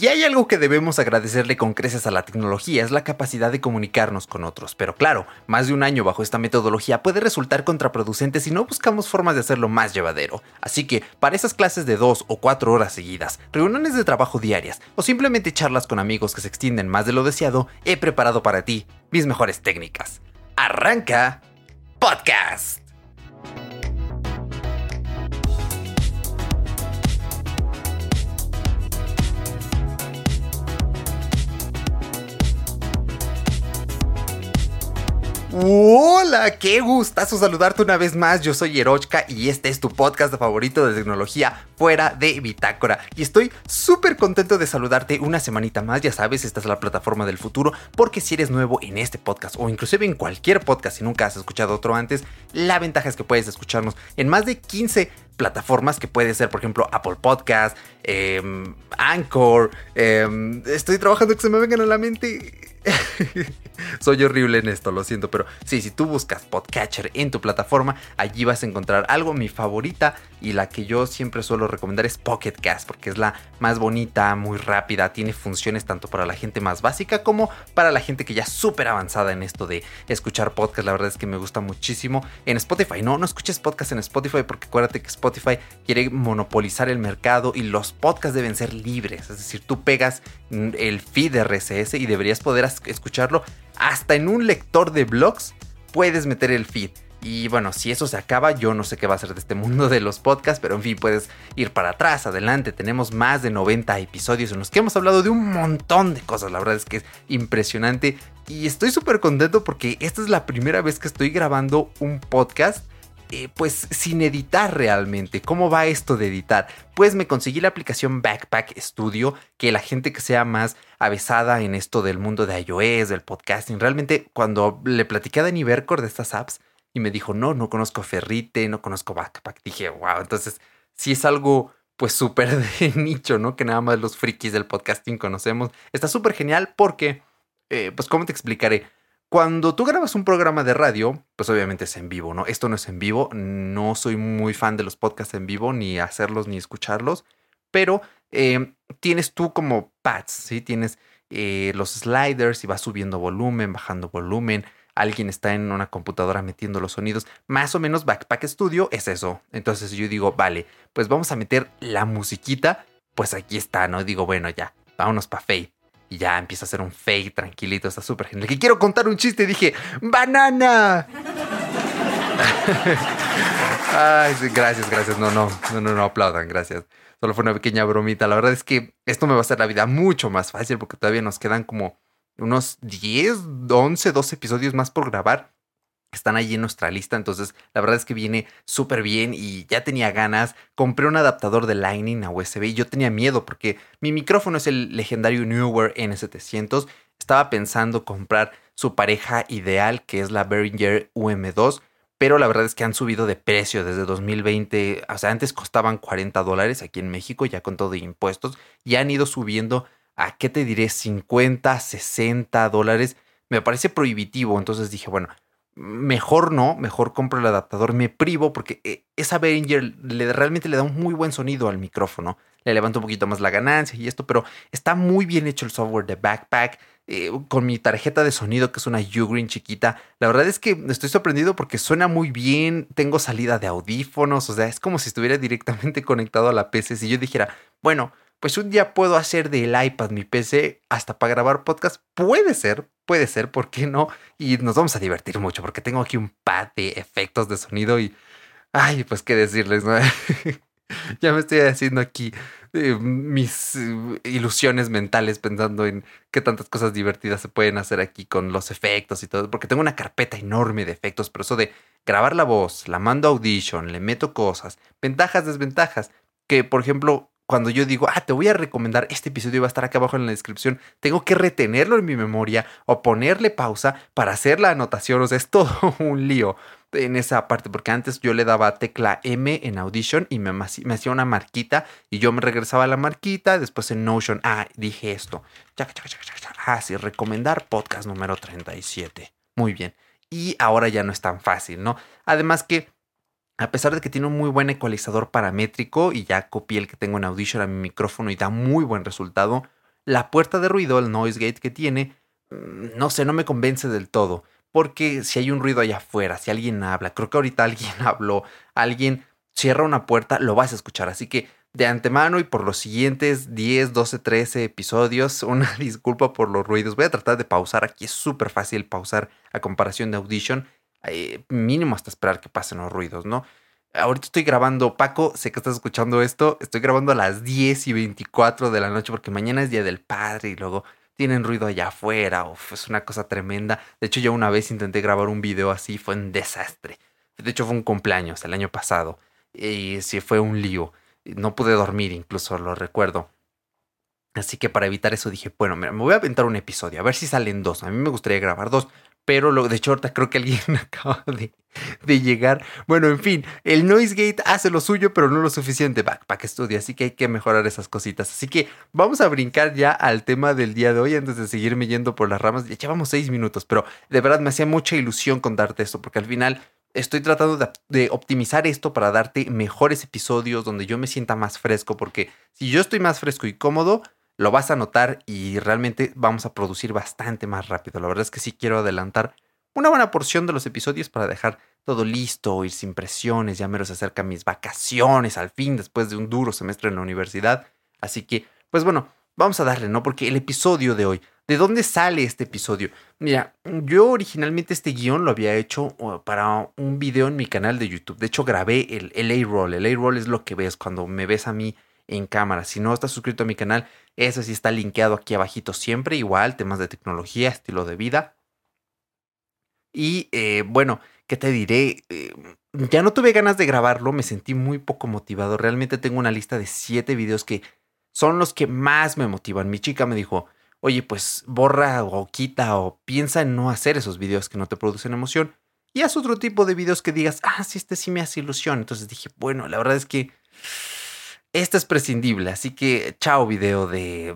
Si hay algo que debemos agradecerle con creces a la tecnología es la capacidad de comunicarnos con otros, pero claro, más de un año bajo esta metodología puede resultar contraproducente si no buscamos formas de hacerlo más llevadero. Así que, para esas clases de dos o cuatro horas seguidas, reuniones de trabajo diarias o simplemente charlas con amigos que se extienden más de lo deseado, he preparado para ti mis mejores técnicas. Arranca Podcast. Hola, qué gustazo saludarte una vez más. Yo soy Erochka y este es tu podcast favorito de tecnología fuera de Bitácora. Y estoy súper contento de saludarte una semanita más. Ya sabes, esta es la plataforma del futuro. Porque si eres nuevo en este podcast o inclusive en cualquier podcast y nunca has escuchado otro antes, la ventaja es que puedes escucharnos en más de 15 plataformas que puede ser, por ejemplo, Apple Podcast, em, Anchor. Em, estoy trabajando que se me vengan a la mente Soy horrible en esto, lo siento, pero sí, si tú buscas Podcatcher en tu plataforma, allí vas a encontrar algo. Mi favorita y la que yo siempre suelo recomendar es Pocket Cast, porque es la más bonita, muy rápida, tiene funciones tanto para la gente más básica como para la gente que ya es súper avanzada en esto de escuchar podcast. La verdad es que me gusta muchísimo. En Spotify, no, no escuches podcast en Spotify porque acuérdate que Spotify quiere monopolizar el mercado y los podcasts deben ser libres. Es decir, tú pegas el feed de RSS y deberías poder escucharlo hasta en un lector de blogs. Puedes meter el feed. Y bueno, si eso se acaba, yo no sé qué va a ser de este mundo de los podcasts, pero en fin, puedes ir para atrás, adelante. Tenemos más de 90 episodios en los que hemos hablado de un montón de cosas. La verdad es que es impresionante y estoy súper contento porque esta es la primera vez que estoy grabando un podcast eh, pues sin editar realmente. ¿Cómo va esto de editar? Pues me conseguí la aplicación Backpack Studio, que la gente que sea más avesada en esto del mundo de iOS, del podcasting, realmente cuando le platicé a Dani Bercor de estas apps y me dijo, no, no conozco Ferrite, no conozco Backpack, dije, wow, entonces si es algo pues súper de nicho, ¿no? Que nada más los frikis del podcasting conocemos. Está súper genial porque, eh, pues, ¿cómo te explicaré? Cuando tú grabas un programa de radio, pues obviamente es en vivo, ¿no? Esto no es en vivo, no soy muy fan de los podcasts en vivo, ni hacerlos ni escucharlos, pero eh, tienes tú como pads, ¿sí? Tienes eh, los sliders y vas subiendo volumen, bajando volumen, alguien está en una computadora metiendo los sonidos, más o menos Backpack Studio es eso. Entonces yo digo, vale, pues vamos a meter la musiquita, pues aquí está, ¿no? Digo, bueno, ya, vámonos pa' Fade. Y ya empieza a hacer un fake tranquilito, está súper genial. Que quiero contar un chiste, dije, ¡banana! Ay, gracias, gracias. No, no, no, no, no aplaudan, gracias. Solo fue una pequeña bromita. La verdad es que esto me va a hacer la vida mucho más fácil porque todavía nos quedan como unos 10, 11, 12 episodios más por grabar están allí en nuestra lista. Entonces, la verdad es que viene súper bien y ya tenía ganas. Compré un adaptador de Lightning a USB y yo tenía miedo porque mi micrófono es el legendario Newer N700. Estaba pensando comprar su pareja ideal, que es la Behringer UM2. Pero la verdad es que han subido de precio desde 2020. O sea, antes costaban 40 dólares aquí en México, ya con todo de impuestos. Y han ido subiendo a, ¿qué te diré? 50, 60 dólares. Me parece prohibitivo. Entonces dije, bueno, mejor no, mejor compro el adaptador, me privo porque eh, esa Behringer le, realmente le da un muy buen sonido al micrófono, le levanta un poquito más la ganancia y esto, pero está muy bien hecho el software de Backpack. Eh, con mi tarjeta de sonido, que es una Ugreen chiquita, la verdad es que estoy sorprendido porque suena muy bien, tengo salida de audífonos, o sea, es como si estuviera directamente conectado a la PC. Si yo dijera, bueno, pues un día puedo hacer del iPad mi PC hasta para grabar podcast. Puede ser, puede ser, ¿por qué no? Y nos vamos a divertir mucho porque tengo aquí un pad de efectos de sonido y... Ay, pues qué decirles, ¿no? ya me estoy haciendo aquí eh, mis eh, ilusiones mentales pensando en qué tantas cosas divertidas se pueden hacer aquí con los efectos y todo, porque tengo una carpeta enorme de efectos, pero eso de grabar la voz, la mando a Audition, le meto cosas, ventajas, desventajas, que por ejemplo cuando yo digo, ah, te voy a recomendar, este episodio va a estar acá abajo en la descripción, tengo que retenerlo en mi memoria o ponerle pausa para hacer la anotación. O sea, es todo un lío en esa parte, porque antes yo le daba tecla M en Audition y me, me hacía una marquita y yo me regresaba a la marquita, después en Notion, ah, dije esto. Ah, sí, recomendar podcast número 37. Muy bien. Y ahora ya no es tan fácil, ¿no? Además que a pesar de que tiene un muy buen ecualizador paramétrico y ya copié el que tengo en Audition a mi micrófono y da muy buen resultado, la puerta de ruido, el noise gate que tiene, mm, no sé, no me convence del todo. Porque si hay un ruido allá afuera, si alguien habla, creo que ahorita alguien habló, alguien cierra una puerta, lo vas a escuchar. Así que de antemano y por los siguientes 10, 12, 13 episodios, una disculpa por los ruidos. Voy a tratar de pausar. Aquí es súper fácil pausar a comparación de Audition. Eh, mínimo hasta esperar que pasen los ruidos, ¿no? Ahorita estoy grabando, Paco, sé que estás escuchando esto, estoy grabando a las 10 y 24 de la noche porque mañana es Día del Padre y luego tienen ruido allá afuera, Uf, es una cosa tremenda. De hecho, yo una vez intenté grabar un video así, fue un desastre. De hecho, fue un cumpleaños el año pasado y sí fue un lío. No pude dormir, incluso lo recuerdo. Así que para evitar eso dije, bueno, mira, me voy a aventar un episodio, a ver si salen dos. A mí me gustaría grabar dos, pero lo, de hecho ahorita creo que alguien acaba de, de, llegar. Bueno, en fin, el Noise Gate hace lo suyo, pero no lo suficiente para, para que así que hay que mejorar esas cositas. Así que vamos a brincar ya al tema del día de hoy antes de seguirme yendo por las ramas. Ya llevamos seis minutos, pero de verdad me hacía mucha ilusión contarte esto, porque al final estoy tratando de, optimizar esto para darte mejores episodios donde yo me sienta más fresco, porque si yo estoy más fresco y cómodo, lo vas a notar y realmente vamos a producir bastante más rápido. La verdad es que sí quiero adelantar una buena porción de los episodios para dejar todo listo, ir sin presiones, ya me se acercan mis vacaciones al fin después de un duro semestre en la universidad. Así que, pues bueno, vamos a darle, ¿no? Porque el episodio de hoy ¿De dónde sale este episodio? Mira, yo originalmente este guion lo había hecho uh, para un video en mi canal de YouTube. De hecho, grabé el, el A-Roll. El A-Roll es lo que ves cuando me ves a mí en cámara. Si no estás suscrito a mi canal, eso sí está linkeado aquí abajito siempre. Igual, temas de tecnología, estilo de vida. Y eh, bueno, ¿qué te diré? Eh, ya no tuve ganas de grabarlo, me sentí muy poco motivado. Realmente tengo una lista de siete videos que son los que más me motivan. Mi chica me dijo, oye, pues borra o quita o piensa en no hacer esos videos que no te producen emoción y haz otro tipo de videos que digas, ah, sí, este sí me hace ilusión. Entonces dije, bueno, la verdad es que este es prescindible, así que chao video de,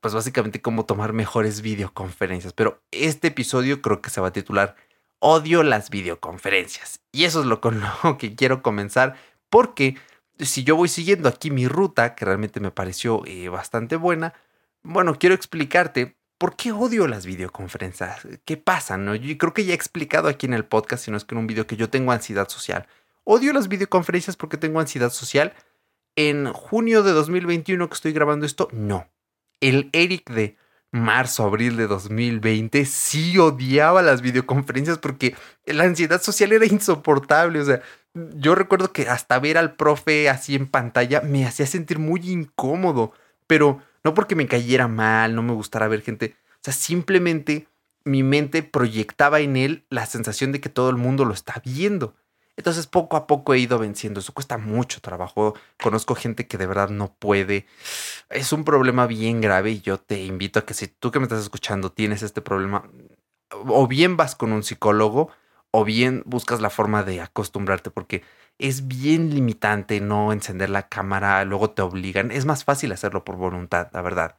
pues básicamente cómo tomar mejores videoconferencias. Pero este episodio creo que se va a titular Odio las videoconferencias. Y eso es lo con lo que quiero comenzar, porque si yo voy siguiendo aquí mi ruta, que realmente me pareció eh, bastante buena, bueno, quiero explicarte por qué odio las videoconferencias. ¿Qué pasa? No? Yo creo que ya he explicado aquí en el podcast, si no es que en un video que yo tengo ansiedad social. Odio las videoconferencias porque tengo ansiedad social. En junio de 2021 que estoy grabando esto, no. El Eric de marzo, abril de 2020 sí odiaba las videoconferencias porque la ansiedad social era insoportable. O sea, yo recuerdo que hasta ver al profe así en pantalla me hacía sentir muy incómodo. Pero no porque me cayera mal, no me gustara ver gente. O sea, simplemente mi mente proyectaba en él la sensación de que todo el mundo lo está viendo. Entonces poco a poco he ido venciendo. Eso cuesta mucho trabajo. Conozco gente que de verdad no puede. Es un problema bien grave y yo te invito a que si tú que me estás escuchando tienes este problema, o bien vas con un psicólogo o bien buscas la forma de acostumbrarte porque es bien limitante no encender la cámara, luego te obligan. Es más fácil hacerlo por voluntad, la verdad.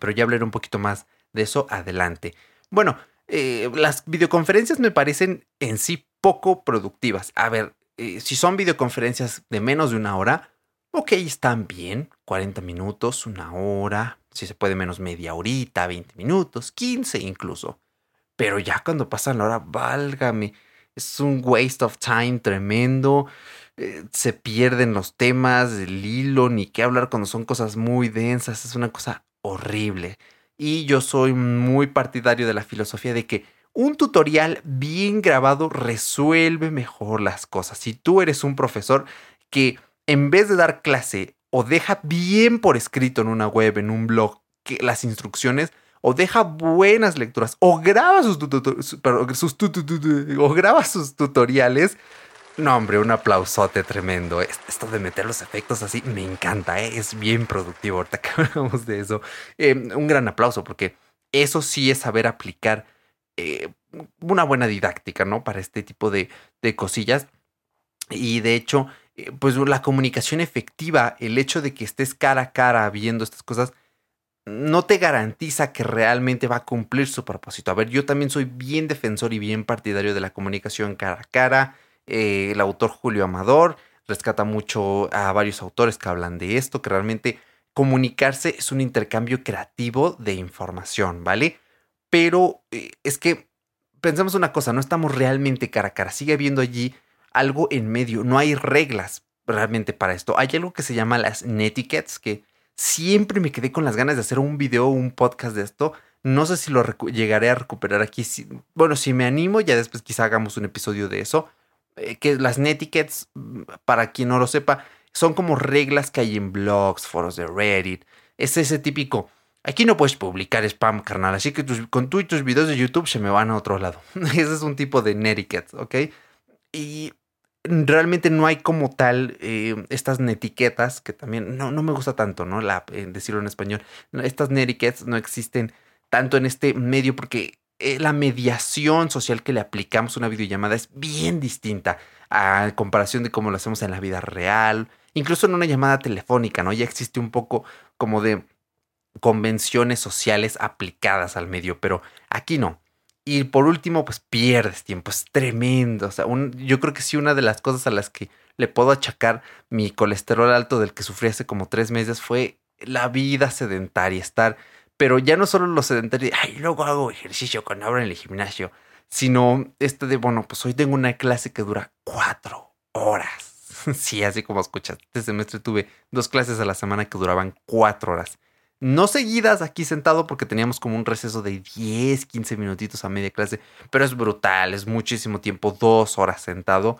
Pero ya hablaré un poquito más de eso adelante. Bueno, eh, las videoconferencias me parecen en sí poco productivas. A ver, eh, si son videoconferencias de menos de una hora, ok, están bien. 40 minutos, una hora, si se puede menos media horita, 20 minutos, 15 incluso. Pero ya cuando pasan la hora, válgame es un waste of time tremendo. Eh, se pierden los temas, el hilo, ni qué hablar cuando son cosas muy densas. Es una cosa horrible. Y yo soy muy partidario de la filosofía de que un tutorial bien grabado resuelve mejor las cosas. Si tú eres un profesor que en vez de dar clase o deja bien por escrito en una web, en un blog, que las instrucciones, o deja buenas lecturas o graba sus, o graba sus tutoriales. No, hombre, un aplausote tremendo. Esto de meter los efectos así me encanta, ¿eh? es bien productivo. Ahorita que hablamos de eso, em, un gran aplauso porque eso sí es saber aplicar eh, una buena didáctica, ¿no? Para este tipo de, de cosillas. Y de hecho, eh, pues la comunicación efectiva, el hecho de que estés cara a cara viendo estas cosas, no te garantiza que realmente va a cumplir su propósito. A ver, yo también soy bien defensor y bien partidario de la comunicación cara a cara. Eh, el autor Julio Amador rescata mucho a varios autores que hablan de esto, que realmente comunicarse es un intercambio creativo de información, ¿vale? Pero eh, es que pensemos una cosa, no estamos realmente cara a cara, sigue habiendo allí algo en medio, no hay reglas realmente para esto. Hay algo que se llama las netiquettes, que siempre me quedé con las ganas de hacer un video o un podcast de esto. No sé si lo llegaré a recuperar aquí. bueno, si me animo, ya después quizá hagamos un episodio de eso. Eh, que las netiquettes, mm, para quien no lo sepa, son como reglas que hay en blogs, foros de Reddit. Es ese típico. Aquí no puedes publicar spam, carnal. Así que con tú y tus videos de YouTube se me van a otro lado. ese es un tipo de netiquette, ¿ok? Y realmente no hay como tal eh, estas netiquetas, que también no, no me gusta tanto, ¿no? La, eh, decirlo en español. Estas netiquettes no existen tanto en este medio porque eh, la mediación social que le aplicamos a una videollamada es bien distinta a comparación de cómo lo hacemos en la vida real, incluso en una llamada telefónica, ¿no? Ya existe un poco como de convenciones sociales aplicadas al medio, pero aquí no. Y por último, pues pierdes tiempo, es tremendo. O sea, yo creo que sí, una de las cosas a las que le puedo achacar mi colesterol alto del que sufrí hace como tres meses fue la vida sedentaria, estar, pero ya no solo lo sedentario, ay, luego hago ejercicio cuando abro en el gimnasio, sino este de, bueno, pues hoy tengo una clase que dura cuatro horas. Sí, así como escuchas, este semestre tuve dos clases a la semana que duraban cuatro horas no seguidas aquí sentado porque teníamos como un receso de 10, 15 minutitos a media clase, pero es brutal, es muchísimo tiempo, dos horas sentado.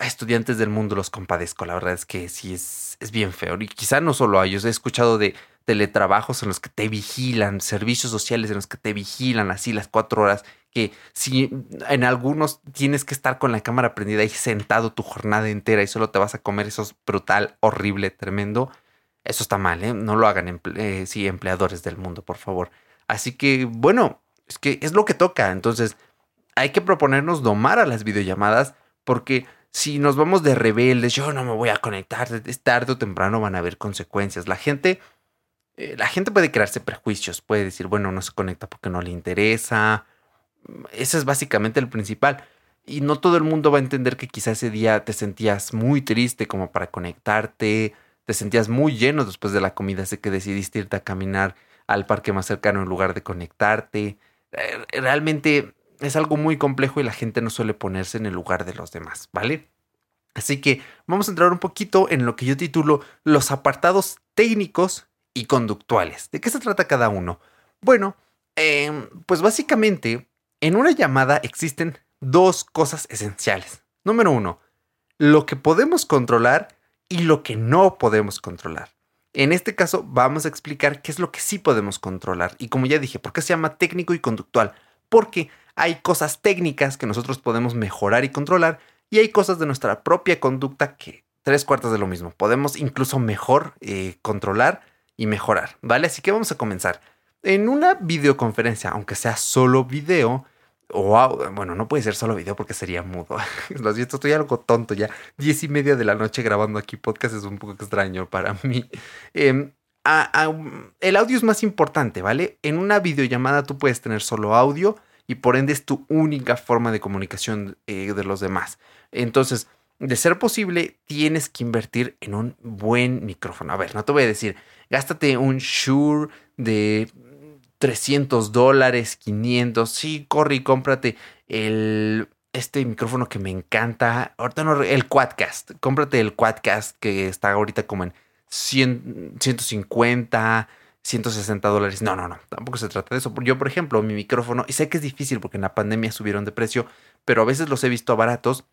Estudiantes del mundo los compadezco, la verdad es que sí es, es bien feo. Y quizá no solo a ellos, he escuchado de teletrabajos en los que te vigilan, servicios sociales en los que te vigilan así las cuatro horas, que si en algunos tienes que estar con la cámara prendida y sentado tu jornada entera y solo te vas a comer, eso es brutal, horrible, tremendo. Eso está mal, ¿eh? No lo hagan eh, empleadores del mundo, por favor. Así que, bueno, es que es lo que toca. Entonces, hay que proponernos domar a las videollamadas porque si nos vamos de rebeldes, yo no me voy a conectar, tarde o temprano van a haber consecuencias. La gente, eh, la gente puede crearse prejuicios, puede decir, bueno, no se conecta porque no le interesa. Ese es básicamente el principal. Y no todo el mundo va a entender que quizás ese día te sentías muy triste como para conectarte te sentías muy lleno después de la comida, así que decidiste irte a caminar al parque más cercano en lugar de conectarte. Eh, realmente es algo muy complejo y la gente no suele ponerse en el lugar de los demás, ¿vale? Así que vamos a entrar un poquito en lo que yo titulo los apartados técnicos y conductuales. ¿De qué se trata cada uno? Bueno, em, pues básicamente en una llamada existen dos cosas esenciales. Número uno, lo que podemos controlar y lo que no podemos controlar. En este caso vamos a explicar qué es lo que sí podemos controlar y como ya dije, ¿por qué se llama técnico y conductual? Porque hay cosas técnicas que nosotros podemos mejorar y controlar y hay cosas de nuestra propia conducta que tres cuartas de lo mismo. Podemos incluso mejor eh, controlar y mejorar, ¿vale? Así que vamos a comenzar. En una videoconferencia, aunque sea solo video, Wow, bueno, no puede ser solo video porque sería mudo. Lo siento, estoy algo tonto ya. Diez y media de la noche grabando aquí podcast es un poco extraño para mí. Em, el audio es más importante, ¿vale? En una videollamada tú puedes tener solo audio y por ende es tu única forma de comunicación eh, de los demás. Entonces, de ser posible, tienes que invertir en un buen micrófono. A ver, no te voy a decir, gástate un Shure de 300 dólares, 500. Sí, corre y cómprate el, este micrófono que me encanta. Ahorita no, el Quadcast. Cómprate el Quadcast que está ahorita como en 100, 150, 160 dólares. No, no, no. Tampoco se trata de eso. Yo, por ejemplo, mi micrófono, y sé que es difícil porque en la pandemia subieron de precio, pero a veces los he visto baratos.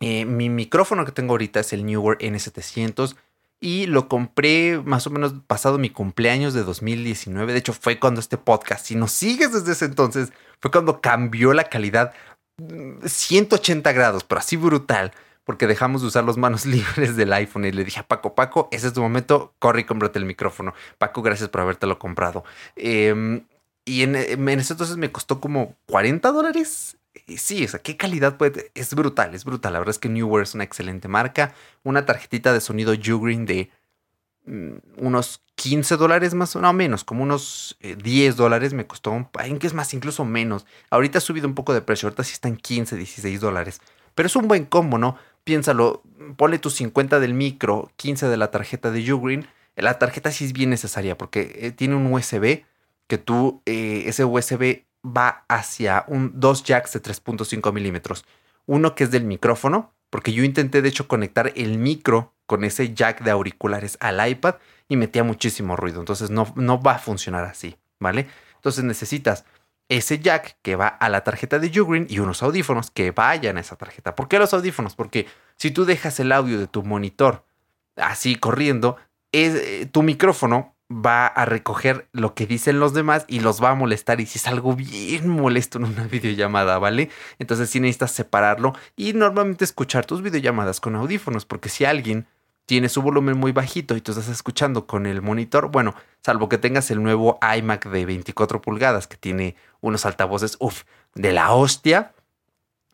Eh, mi micrófono que tengo ahorita es el Newer N700 y lo compré más o menos pasado mi cumpleaños de 2019. De hecho, fue cuando este podcast, si nos sigues desde ese entonces, fue cuando cambió la calidad 180 mm, grados, pero así brutal, porque dejamos de usar las manos libres del iPhone y le dije a Paco, Paco, ese es tu momento, corre y cómprate el micrófono. Paco, gracias por habértelo comprado. Em, y en, en, ese entonces me costó como 40 dólares sí, o sea, qué calidad puede. Es brutal, es brutal. La verdad es que Newer es una excelente marca. Una tarjetita de sonido Ugreen de mm, unos 15 dólares más, no menos, como unos 10 eh, dólares me costó. En que es más, incluso menos. Ahorita ha subido un poco de precio. Ahorita sí está en 15, 16 dólares. Pero es un buen combo, ¿no? Piénsalo, ponle tus 50 del micro, 15 de la tarjeta de Ugreen La tarjeta sí es bien necesaria porque eh, tiene un USB que tú, eh, ese USB va hacia un, dos jacks de 3.5 milímetros. Uno que es del micrófono, porque yo intenté de hecho conectar el micro con ese jack de auriculares al iPad y metía muchísimo ruido. Entonces no, no va a funcionar así, ¿vale? Entonces necesitas ese jack que va a la tarjeta de Ugreen y unos audífonos que vayan a esa tarjeta. ¿Por qué los audífonos? Porque si tú dejas el audio de tu monitor así corriendo, es, eh, tu micrófono va a recoger lo que dicen los demás y los va a molestar. Y si es algo bien molesto en una videollamada, ¿vale? Entonces sí necesitas separarlo y normalmente escuchar tus videollamadas con audífonos, porque si alguien tiene su volumen muy bajito y tú estás escuchando con el monitor, bueno, salvo que tengas el nuevo iMac de 24 pulgadas que tiene unos altavoces, uff, de la hostia,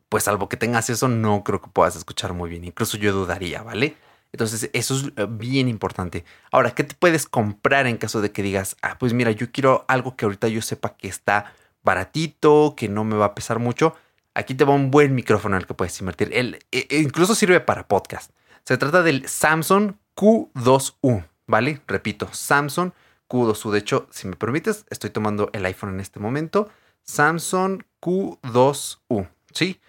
pues salvo que tengas eso, no creo que puedas escuchar muy bien. Incluso yo dudaría, ¿vale? Entonces, eso es eh, bien importante. Ahora, ¿qué te puedes comprar en caso de que digas, ah, pues mira, yo quiero algo que ahorita yo sepa que está baratito, que no me va a pesar mucho? Aquí te va un buen micrófono en el que puedes invertir. El, e, e incluso sirve para podcast. Se trata del Samsung Q2U, ¿vale? Repito, Samsung Q2U. De hecho, si me permites, estoy tomando el iPhone en este momento. Samsung Q2U, ¿sí?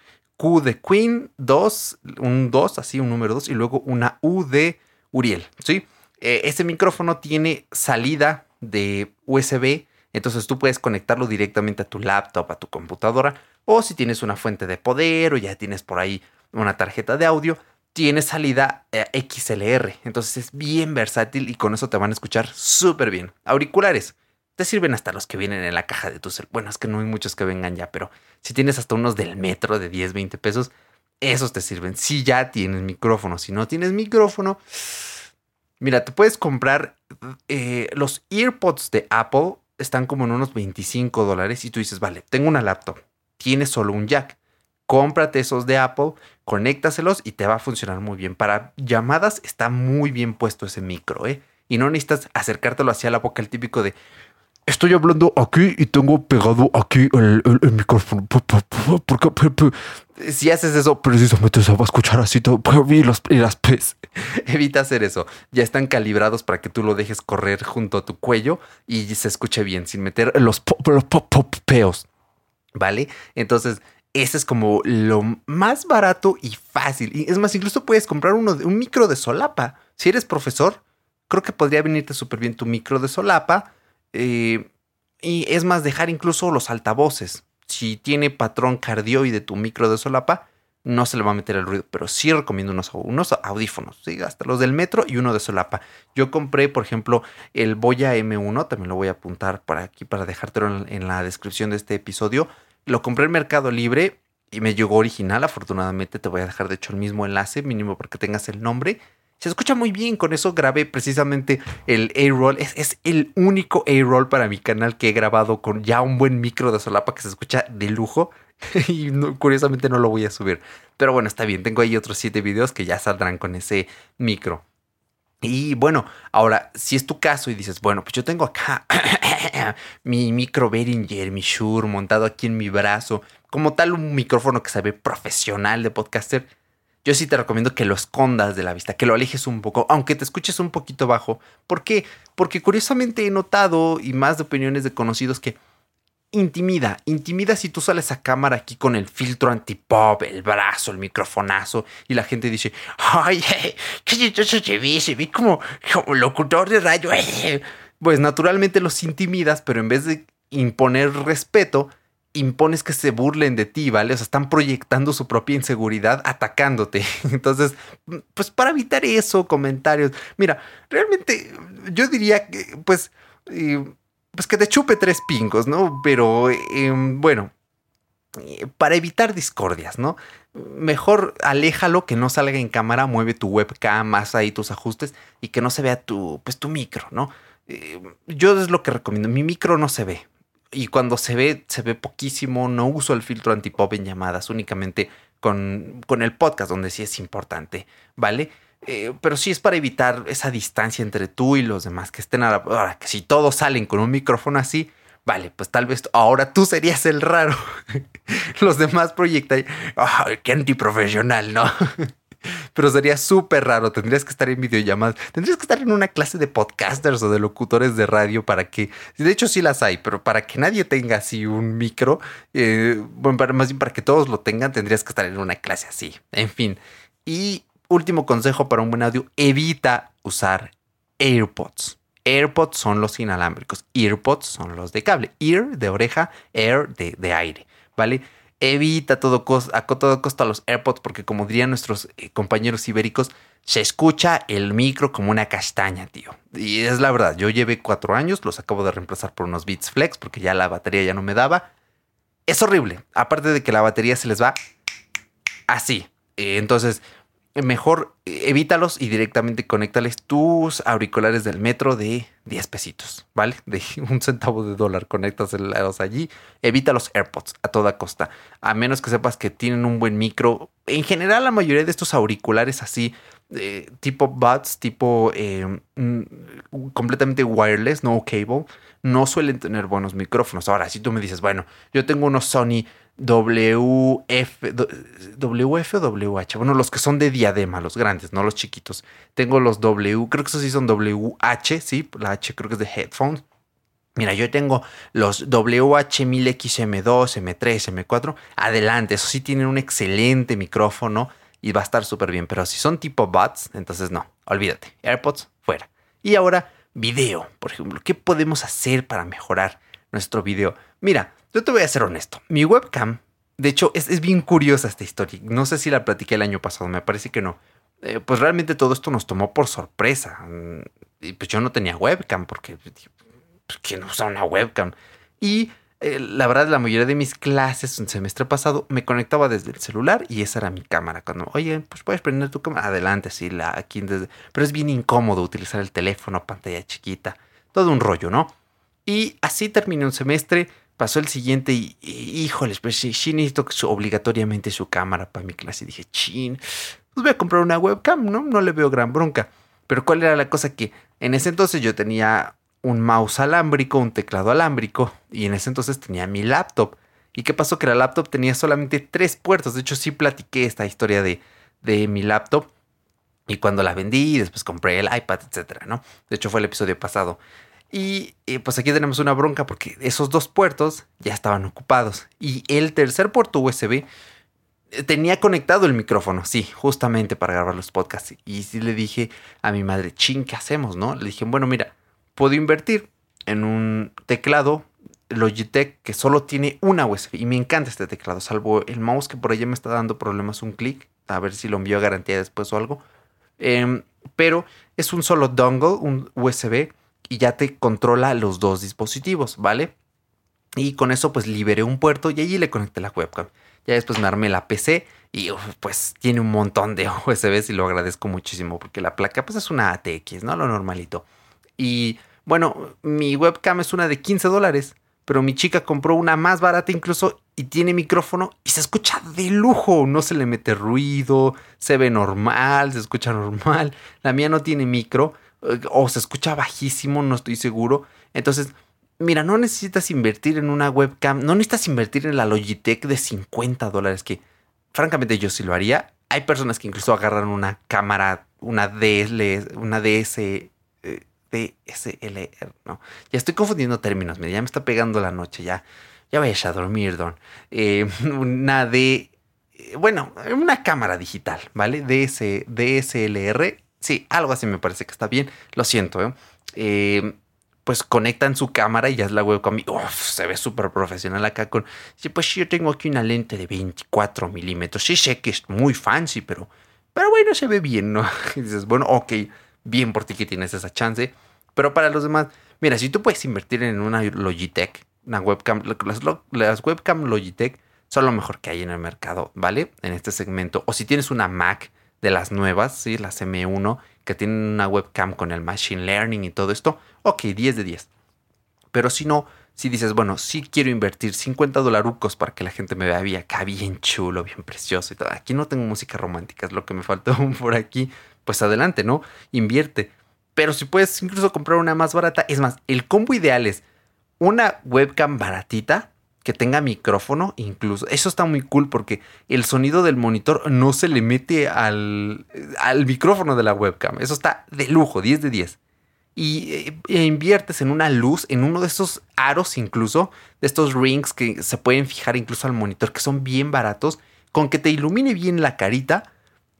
Q de Queen, 2, un 2, así un número 2, y luego una U de Uriel, ¿sí? Eh, micrófono tiene salida de USB, entonces tú puedes conectarlo directamente a tu laptop, a tu computadora, o si tienes una fuente de poder o ya tienes por ahí una tarjeta de audio, tiene salida eh, XLR, entonces es bien versátil y con eso te van a escuchar súper bien. Auriculares, te sirven hasta los que vienen en la caja de tu celular. Bueno, es que no hay muchos que vengan ya, pero si tienes hasta unos del metro de 10, 20 pesos, esos te sirven. Si ya tienes micrófono, si no tienes micrófono, mira, te puedes comprar eh, los earpods de Apple, están como en unos 25 dólares y tú dices, vale, tengo una laptop, tienes solo un jack. Cómprate esos de Apple, conéctaselos y te va a funcionar muy bien. Para llamadas está muy bien puesto ese micro, ¿eh? Y no necesitas acercártelo hacia la boca, el típico de, Estoy hablando aquí y tengo pegado aquí el, micrófono. Porque, si haces eso, precisamente se va a escuchar así todo. Y, los, y las pes. Evita hacer eso. Ya están calibrados para que tú lo dejes correr junto a tu cuello y se escuche bien, sin meter los peos. ¿Vale? Entonces, ese es como lo más barato y fácil. Y es más, incluso puedes comprar uno, un micro de solapa. Si eres profesor, creo que podría venirte súper bien tu micro de solapa eh, y es más, dejar incluso los altavoces. Si tiene patrón cardioide tu micro de solapa, no se le va a meter el ruido, pero sí recomiendo unos, unos audífonos, ¿sí? hasta los del metro y uno de solapa. Yo compré, por ejemplo, el Boya M1, también lo voy a apuntar para aquí para dejártelo en, la descripción de este episodio. Lo compré en Mercado Libre y me llegó original, afortunadamente te voy a dejar de hecho el mismo enlace, mínimo para que tengas el nombre. Se escucha muy bien, con eso grabé precisamente el A-Roll. Es, el único A-Roll para mi canal que he grabado con ya un buen micro de solapa que se escucha de lujo. y curiosamente no lo voy a subir. Pero bueno, está bien, tengo ahí otros siete videos que ya saldrán con ese micro. Y bueno, ahora, si es tu caso y dices, bueno, pues yo tengo acá mi micro Behringer, mi Shure montado aquí en mi brazo, como tal un micrófono que se ve profesional de podcaster, yo sí te recomiendo que lo escondas de la vista, que lo alejes un poco, aunque te escuches un poquito bajo. ¿Por qué? Porque curiosamente he notado, y más de opiniones de conocidos, que intimida, intimida si tú sales a cámara aquí con el filtro antipop, el brazo, el microfonazo, y la gente dice, ay, qué chistoso se ve, se ve como, como locutor de radio. Pues naturalmente los intimidas, pero en vez de imponer respeto, impones que se burlen de ti, ¿vale? O sea, están proyectando su propia inseguridad atacándote. Entonces, pues para evitar eso, comentarios. Mira, realmente yo diría que, pues, eh, pues que te chupe tres pingos, ¿no? Pero, em, bueno, para evitar discordias, ¿no? Mejor aléjalo, que no salga en cámara, mueve tu webcam, más ahí tus ajustes y que no se vea tu, pues, tu micro, ¿no? Eh, yo es lo que recomiendo. Mi micro no se ve, y cuando se ve, se ve poquísimo. No uso el filtro antipop en llamadas, únicamente con, con el podcast, donde sí es importante, ¿vale? Eh, pero sí es para evitar esa distancia entre tú y los demás que estén a la. Ahora, que si todos salen con un micrófono así, vale, pues tal vez ahora tú serías el raro. los demás proyectan. ¡Ay, qué antiprofesional, ¿no? pero sería súper raro. Tendrías que estar en videollamadas. Tendrías que estar en una clase de podcasters o de locutores de radio para que, de hecho sí las hay, pero para que nadie tenga así un micro, eh, bueno, más bien para que todos lo tengan, tendrías que estar en una clase así. En fin. Y último consejo para un buen audio, evita usar AirPods. AirPods son los inalámbricos, EarPods son los de cable, Ear de oreja, Air de, de aire, ¿vale? Evita a todo, costo, a todo costo los AirPods porque como dirían nuestros eh, compañeros ibéricos, se escucha el micro como una castaña, tío. Y es la verdad, yo llevé cuatro años, los acabo de reemplazar por unos Beats Flex porque ya la batería ya no me daba. Es horrible, aparte de que la batería se les va así. Eh, entonces, mejor eh, evítalos y directamente conéctales tus auriculares del metro de 10 pesitos, ¿vale? De un centavo de dólar, conéctaselos allí. Evita los AirPods a toda costa, a menos que sepas que tienen un buen micro. En general, la mayoría de estos auriculares así, eh, tipo buds, tipo eh, mm, completamente wireless, no cable, no suelen tener buenos micrófonos. Ahora, si tú me dices, bueno, yo tengo unos Sony WF, WF o WH. Bueno, los que son de diadema, los grandes, no los chiquitos. Tengo los W, creo que esos sí son WH, sí, la H creo que es de headphones. Mira, yo tengo los WH1000XM2, M3, M4. Adelante, eso sí tienen un excelente micrófono y va a estar súper bien. Pero si son tipo bots, entonces no, olvídate. AirPods, fuera. Y ahora, video, por ejemplo. ¿Qué podemos hacer para mejorar nuestro video? Mira, yo te voy a ser honesto. Mi webcam, de hecho, es, bien curiosa esta historia. No sé si la platiqué el año pasado, me parece que no. Eh, pues realmente todo esto nos tomó por sorpresa. Mm, y pues yo no tenía webcam porque... Pues, ¿Quién usa una webcam? Y eh, la verdad, la mayoría de mis clases un semestre pasado me conectaba desde el celular y esa era mi cámara. Cuando, oye, pues puedes prender tu cámara. Adelante, sí, la aquí desde. Pero es bien incómodo utilizar el teléfono, pantalla chiquita. Todo un rollo, ¿no? Y así terminé un semestre Pasó el siguiente y, híjoles, pues sí, necesito obligatoriamente su cámara para mi clase. Y dije, chin, pues voy a comprar una webcam, ¿no? No le veo gran bronca. Pero ¿cuál era la cosa? Que en ese entonces yo tenía un mouse alámbrico, un teclado alámbrico, y en ese entonces tenía mi laptop. ¿Y qué pasó? Que la laptop tenía solamente tres puertos. De hecho, sí platiqué esta historia de, de mi laptop. Y cuando la vendí, después compré el iPad, etcétera, ¿no? De hecho, fue el episodio pasado. Y pues aquí tenemos una bronca porque esos dos puertos ya estaban ocupados. Y el tercer puerto USB eh, tenía conectado el micrófono, sí, justamente para grabar los podcasts. Y sí le dije a mi madre, ching, ¿qué hacemos? ¿No? Le dije, bueno, mira, puedo invertir en un teclado Logitech que solo tiene una USB. Y me encanta este teclado, salvo el mouse que por allá me está dando problemas un clic. A ver si lo envío a garantía después o algo. Em, pero es un solo dongle, un USB y ya te controla los dos dispositivos, ¿vale? Y con eso pues liberé un puerto y allí le conecté la webcam. Ya después me armé la PC y pues tiene un montón de USBs y lo agradezco muchísimo porque la placa pues es una ATX, ¿no? Lo normalito. Y bueno, mi webcam es una de 15 dólares, pero mi chica compró una más barata incluso y tiene micrófono y se escucha de lujo, no se le mete ruido, se ve normal, se escucha normal. La mía no tiene micro, o se escucha bajísimo, no estoy seguro. Entonces, mira, no necesitas invertir en una webcam, no necesitas invertir en la Logitech de 50 dólares, que francamente yo sí lo haría. Hay personas que incluso agarran una cámara, una DSL, una DS, eh, DSLR, no. Ya estoy confundiendo términos, ya me está pegando la noche, ya, ya vayas a dormir, don. Eh, una de, bueno, una cámara digital, ¿vale? DS, DSLR Sí, algo así me parece que está bien. Lo siento, ¿eh? eh pues conectan su cámara y ya es la webcam. Uf, se ve súper profesional acá con... Sí, pues yo tengo aquí una lente de 24 milímetros. Sí sé que es muy fancy, pero... Pero bueno, se ve bien, ¿no? Y dices, bueno, ok, bien por ti que tienes esa chance. Pero para los demás, mira, si tú puedes invertir en una Logitech, una webcam, las, webcam Logitech son lo mejor que hay en el mercado, ¿vale? En este segmento. O si tienes una Mac, de las nuevas, ¿sí? las M1, que tienen una webcam con el machine learning y todo esto, ok, 10 de 10. Pero si no, si dices, bueno, sí quiero invertir 50 dolarucos para que la gente me vea bien acá, bien chulo, bien precioso y. Aquí no tengo música romántica, es lo que me faltó por aquí. Pues adelante, ¿no? Invierte. Pero si puedes incluso comprar una más barata, es más, el combo ideal es una webcam baratita que tenga micrófono incluso. Eso está muy cool porque el sonido del monitor no se le mete al, al micrófono de la webcam. Eso está de lujo, 10 de 10. Y eh, e inviertes en una luz, en uno de esos aros incluso, de estos rings que se pueden fijar incluso al monitor, que son bien baratos, con que te ilumine bien la carita.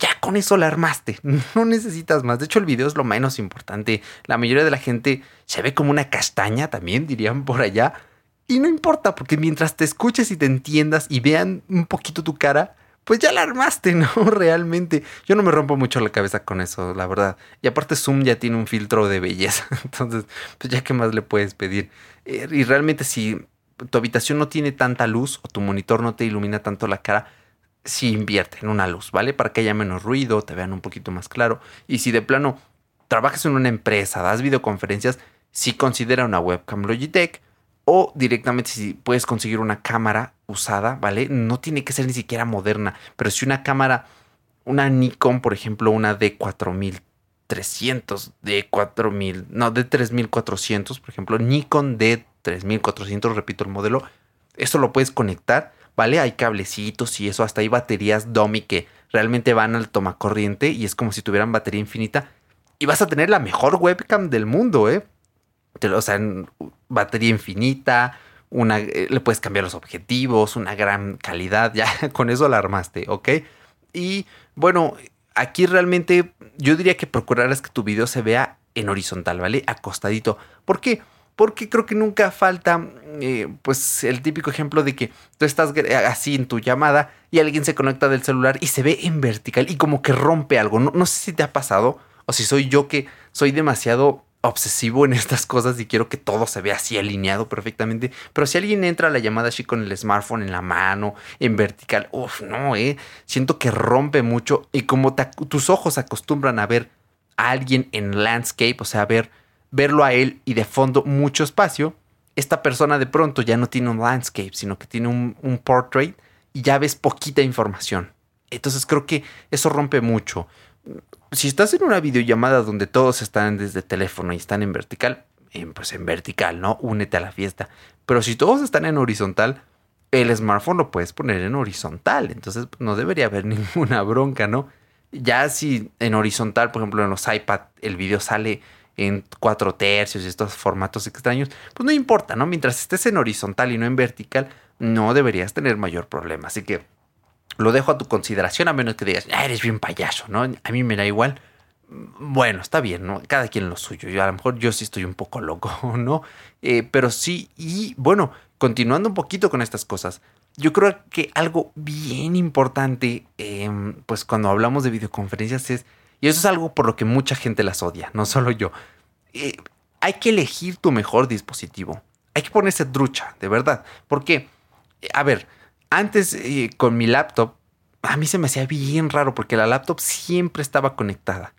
Ya con eso la armaste, no necesitas más. De hecho, el video es lo menos importante. La mayoría de la gente se ve como una castaña, también dirían por allá y no importa, porque mientras te escuches y te entiendas y vean un poquito tu cara, pues ya la armaste, ¿no? Realmente. Yo no me rompo mucho la cabeza con eso, la verdad. Y aparte Zoom ya tiene un filtro de belleza. Entonces, pues ya qué más le puedes pedir. Eh, y realmente si tu habitación no tiene tanta luz o tu monitor no te ilumina tanto la cara, sí invierte en una luz, ¿vale? Para que haya menos ruido, te vean un poquito más claro. Y si de plano trabajas en una empresa, das videoconferencias, sí considera una webcam Logitech o directamente si puedes conseguir una cámara usada, ¿vale? No tiene que ser ni siquiera moderna, pero si una cámara, una Nikon, por ejemplo, una D4300, D4000, no, D3400, por ejemplo, Nikon D3400, repito el modelo, eso lo puedes conectar, ¿vale? Hay cablecitos y eso, hasta hay baterías dummy que realmente van al tomacorriente y es como si tuvieran batería infinita. Y vas a tener la mejor webcam del mundo, ¿eh? o sea, batería infinita, una, eh, le puedes cambiar los objetivos, una gran calidad, ya con eso la armaste, ¿ok? Y bueno, aquí realmente yo diría que procurarás que tu video se vea en horizontal, ¿vale? Acostadito. ¿Por qué? Porque creo que nunca falta, eh, pues, el típico ejemplo de que tú estás así en tu llamada y alguien se conecta del celular y se ve en vertical y como que rompe algo. No, no sé si te ha pasado o si soy yo que soy demasiado obsesivo en estas cosas y quiero que todo se vea así alineado perfectamente. Pero si alguien entra a la llamada así con el smartphone en la mano, en vertical, uff, no, eh. Siento que rompe mucho. Y como tus ojos acostumbran a ver a alguien en landscape, o sea, ver, verlo a él y de fondo mucho espacio, esta persona de pronto ya no tiene un landscape, sino que tiene un, un portrait y ya ves poquita información. Entonces creo que eso rompe mucho si estás en una videollamada donde todos están desde teléfono y están en vertical, pues en vertical, ¿no? Únete a la fiesta. Pero si todos están en horizontal, el smartphone lo puedes poner en horizontal. Entonces no debería haber ninguna bronca, ¿no? Ya si en horizontal, por ejemplo, en los iPad el video sale en cuatro tercios y estos formatos extraños, pues no importa, ¿no? Mientras estés en horizontal y no en vertical, no deberías tener mayor problema. Así que lo dejo a tu consideración, a menos que digas, ah, eres bien payaso, ¿no? A mí me da igual. Bueno, está bien, ¿no? Cada quien lo suyo. Yo a lo mejor yo sí estoy un poco loco, ¿no? Eh, pero sí, y bueno, continuando un poquito con estas cosas, yo creo que algo bien importante, em, pues cuando hablamos de videoconferencias es, y eso es algo por lo que mucha gente las odia, no solo yo, eh, hay que elegir tu mejor dispositivo. Hay que ponerse trucha, de verdad. Porque, a ver, antes eh, con mi laptop, a mí se me hacía bien raro porque la laptop siempre estaba conectada.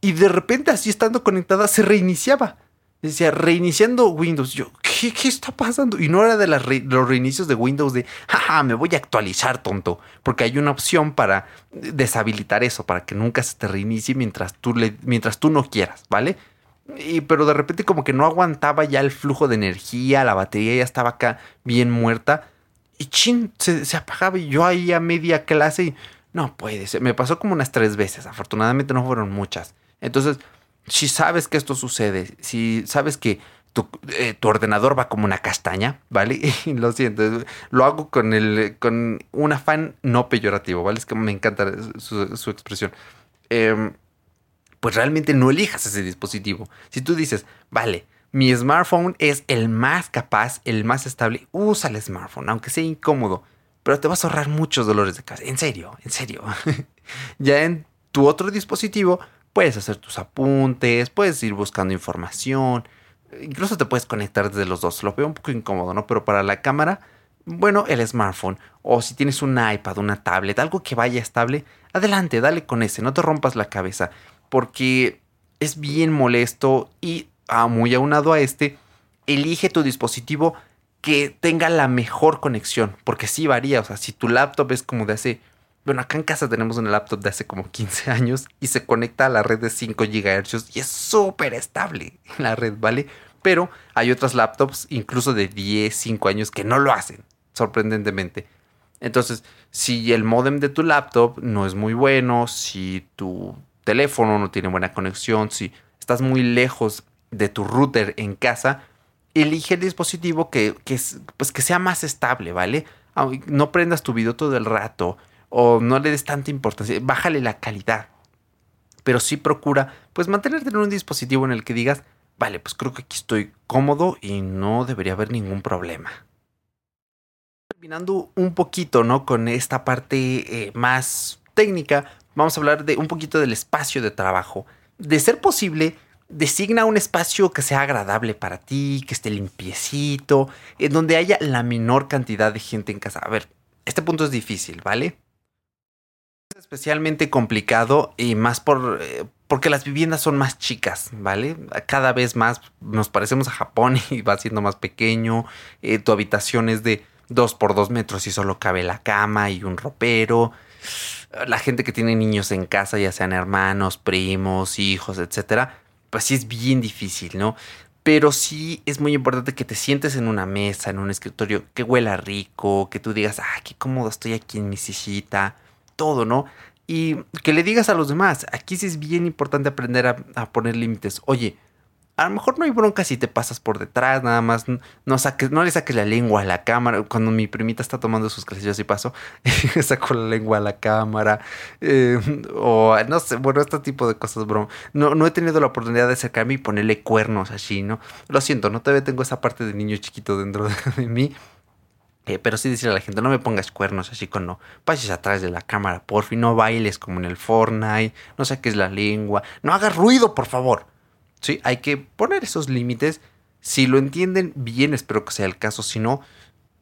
Y de repente, así estando conectada, se reiniciaba. Decía, reiniciando Windows. Yo, ¿qué, está pasando? Y no era de los reinicios de Windows de, jaja, me voy a actualizar, tonto. Porque hay una opción para deshabilitar eso, para que nunca se te reinicie mientras tú, mientras tú no quieras, ¿vale? Pero de repente como que no aguantaba ya el flujo de energía, la batería ya estaba acá bien muerta y chin, se, apagaba y yo ahí a media clase y no puede ser. Me pasó como unas tres veces, afortunadamente no fueron muchas. Entonces, si sabes que esto sucede, si sabes que tu, eh, ordenador va como una castaña, ¿vale? Lo siento, lo hago con, el, con un afán no peyorativo, ¿vale? Es que me encanta su, expresión. Em, pues realmente no elijas ese dispositivo. Si tú dices, vale, mi smartphone es el más capaz, el más estable. Usa el smartphone, aunque sea incómodo. Pero te vas a ahorrar muchos dolores de cabeza. En serio, en serio. ya en tu otro dispositivo puedes hacer tus apuntes, puedes ir buscando información. Incluso te puedes conectar desde los dos. Lo veo un poco incómodo, ¿no? Pero para la cámara, bueno, el smartphone. O si tienes un iPad, una tablet, algo que vaya estable, adelante, dale con ese. No te rompas la cabeza. Porque es bien molesto y ah, muy aunado a este, elige tu dispositivo que tenga la mejor conexión, porque sí varía, o sea, si tu laptop es como de hace, bueno, acá en casa tenemos un laptop de hace como 15 años y se conecta a la red de 5 GHz y es súper estable la red, ¿vale? Pero hay otras laptops, incluso de 10, 5 años, que no lo hacen. sorprendentemente. Entonces, si el modem de tu laptop no es muy bueno, si tu teléfono no tiene buena conexión, si estás muy lejos de tu router en casa, elige el dispositivo que, pues que sea más estable, ¿vale? No prendas tu video todo el rato o no le des tanta importancia, bájale la calidad. Pero sí procura pues mantenerte en un dispositivo en el que digas, vale, pues creo que aquí estoy cómodo y no debería haber ningún problema. Terminando un poquito, ¿no? Con esta parte eh, más técnica, vamos a hablar de un poquito del espacio de trabajo. De ser posible, designa un espacio que sea agradable para ti, que esté limpiecito, en donde haya la menor cantidad de gente en casa. A ver, este punto es difícil, ¿vale? Es especialmente complicado y más por, eh, porque las viviendas son más chicas, ¿vale? Cada vez más nos parecemos a Japón y va siendo más pequeño. Eh, tu habitación es de 2 por 2 metros y solo cabe la cama y un ropero. La gente que tiene niños en casa, ya sean hermanos, primos, hijos, etcétera, pues sí es bien difícil, ¿no? Pero sí es muy importante que te sientes en una mesa, en un escritorio, que huela rico, que tú digas, ah, qué cómodo estoy aquí en mi sillita, todo, ¿no? Y que le digas a los demás, aquí sí es bien importante aprender a, poner límites. Oye, a lo mejor no hay bronca si te pasas por detrás, nada más no, saques, no le saques la lengua a la cámara. Cuando mi primita está tomando sus clases, yo así paso, saco la lengua a la cámara. Eh, o no sé, bueno, este tipo de cosas, bro. No, no he tenido la oportunidad de acercarme y ponerle cuernos así, ¿no? Lo siento, no todavía tengo esa parte de niño chiquito dentro de, mí. Eh, pero sí decirle a la gente, no me pongas cuernos así cuando pases atrás de la cámara, por fin, no bailes como en el Fortnite, no saques la lengua, no hagas ruido, por favor. ¿sí? Hay que poner esos límites. Si lo entienden bien, espero que sea el caso. Si no,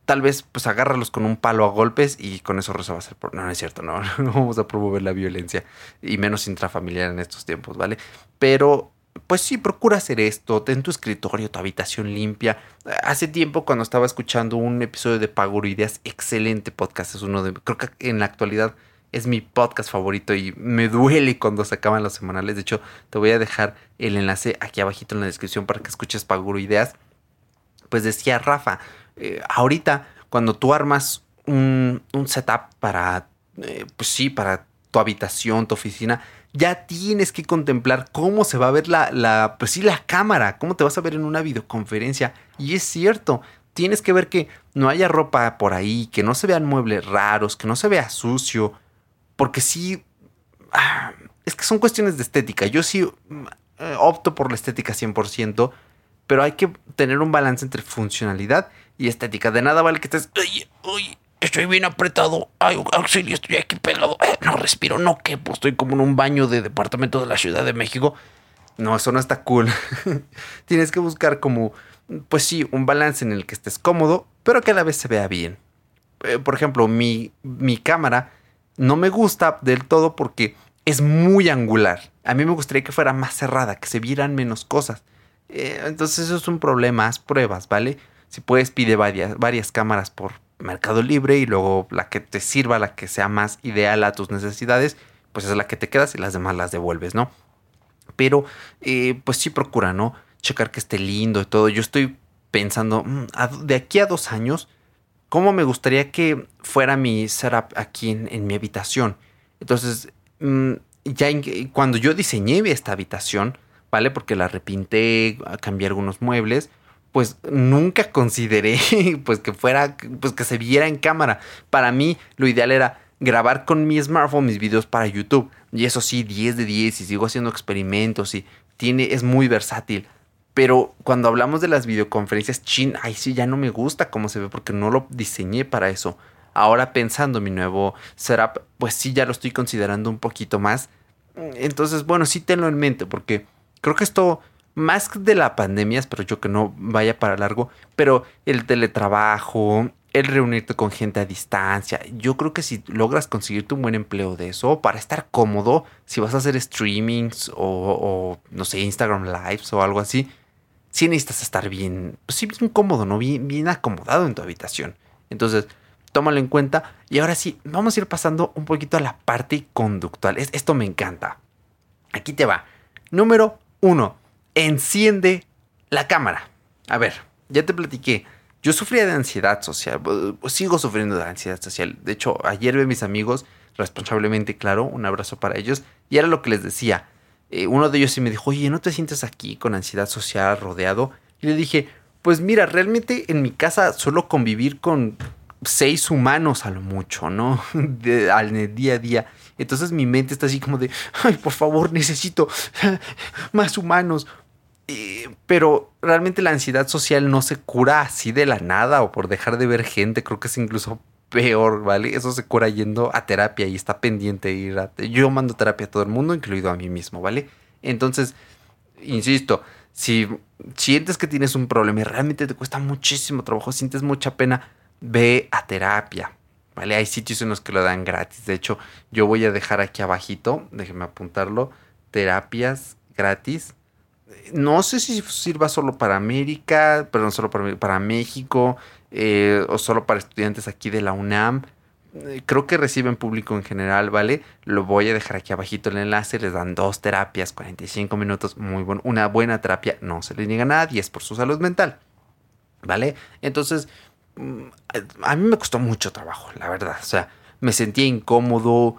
tal vez pues agárralos con un palo a golpes y con eso va a ser... No, no es cierto, no, no vamos a promover la violencia y menos intrafamiliar en estos tiempos, ¿vale? Pero pues sí, procura hacer esto, ten tu escritorio, tu habitación limpia. Hace tiempo cuando estaba escuchando un episodio de Paguro Ideas, excelente podcast, es uno de, creo que en la actualidad es mi podcast favorito y me duele cuando se acaban los semanales. De hecho, te voy a dejar el enlace aquí abajito en la descripción para que escuches Paguro Ideas. Pues decía Rafa, eh, ahorita cuando tú armas un, setup para, eh, pues sí, para tu habitación, tu oficina, ya tienes que contemplar cómo se va a ver la, la, pues sí, la cámara, cómo te vas a ver en una videoconferencia. Y es cierto, tienes que ver que no haya ropa por ahí, que no se vean muebles raros, que no se vea sucio, porque sí, ah, es que son cuestiones de estética. Yo sí mm, eh, opto por la estética 100%, pero hay que tener un balance entre funcionalidad y estética. De nada vale que estés, uy, uy, estoy bien apretado, ay, auxilio, estoy aquí pegado, eh, no respiro, no quepo, estoy como en un baño de departamento de la Ciudad de México. No, eso no está cool. Tienes que buscar como, pues sí, un balance en el que estés cómodo, pero que a la vez se vea bien. Eh, por ejemplo, mi, mi cámara no me gusta del todo porque es muy angular. A mí me gustaría que fuera más cerrada, que se vieran menos cosas. Eh, entonces eso es un problema, haz pruebas, ¿vale? Si puedes, pide varias, varias cámaras por Mercado Libre y luego la que te sirva, la que sea más ideal a tus necesidades, pues es la que te quedas y las demás las devuelves, ¿no? Pero eh, pues sí procura, ¿no? Checar que esté lindo y todo. Yo estoy pensando, mm, de aquí a dos años, cómo me gustaría que fuera mi setup aquí en, mi habitación. Entonces, mm, ya cuando yo diseñé esta habitación, ¿vale? Porque la repinté, cambié algunos muebles, pues nunca consideré pues que fuera, pues que se viera en cámara. Para mí lo ideal era grabar con mi smartphone mis videos para YouTube. Y eso sí, 10 de 10 y sigo haciendo experimentos y tiene, es muy versátil. Pero cuando hablamos de las videoconferencias, chin, ay sí, ya no me gusta cómo se ve porque no lo diseñé para eso. Ahora pensando en mi nuevo setup, pues sí, ya lo estoy considerando un poquito más. Entonces, bueno, sí tenlo en mente porque creo que esto, más de la pandemia, espero yo que no vaya para largo, pero el teletrabajo, el reunirte con gente a distancia. Yo creo que si logras conseguirte un buen empleo de eso, para estar cómodo, si vas a hacer streamings o, no sé, Instagram Lives o algo así, sí necesitas estar bien, pues sí, bien cómodo, ¿no? Bien, bien acomodado en tu habitación. Entonces, tómalo en cuenta. Y ahora sí, vamos a ir pasando un poquito a la parte conductual. esto me encanta. Aquí te va. Número uno, enciende la cámara. A ver, ya te platiqué yo sufría de ansiedad social, sigo sufriendo de ansiedad social. De hecho, ayer vi a mis amigos, responsablemente, claro, un abrazo para ellos, y era lo que les decía. Eh, uno de ellos sí me dijo, oye, ¿no te sientes aquí con ansiedad social rodeado? Y le dije, pues mira, realmente en mi casa suelo convivir con seis humanos a lo mucho, ¿no? De, al día a día. Entonces mi mente está así como de, ay, por favor, necesito más humanos. Pero realmente la ansiedad social no se cura así de la nada o por dejar de ver gente. Creo que es incluso peor, ¿vale? Eso se cura yendo a terapia y está pendiente ir a... Yo mando terapia a todo el mundo, incluido a mí mismo, ¿vale? Entonces, insisto, si sientes que tienes un problema y realmente te cuesta muchísimo trabajo, sientes mucha pena, ve a terapia. ¿Vale? Hay sitios en los que lo dan gratis. De hecho, yo voy a dejar aquí abajito, déjenme apuntarlo, terapias gratis. No sé si sirva solo para América, pero no solo para, para México, eh, o solo para estudiantes aquí de la UNAM. Eh, creo que reciben público en general, ¿vale? Lo voy a dejar aquí abajito el enlace. Les dan dos terapias, 45 minutos, muy bueno. Una buena terapia, no se le niega a nadie, es por su salud mental. ¿Vale? Entonces, a mí me costó mucho trabajo, la verdad. O sea, me sentía incómodo.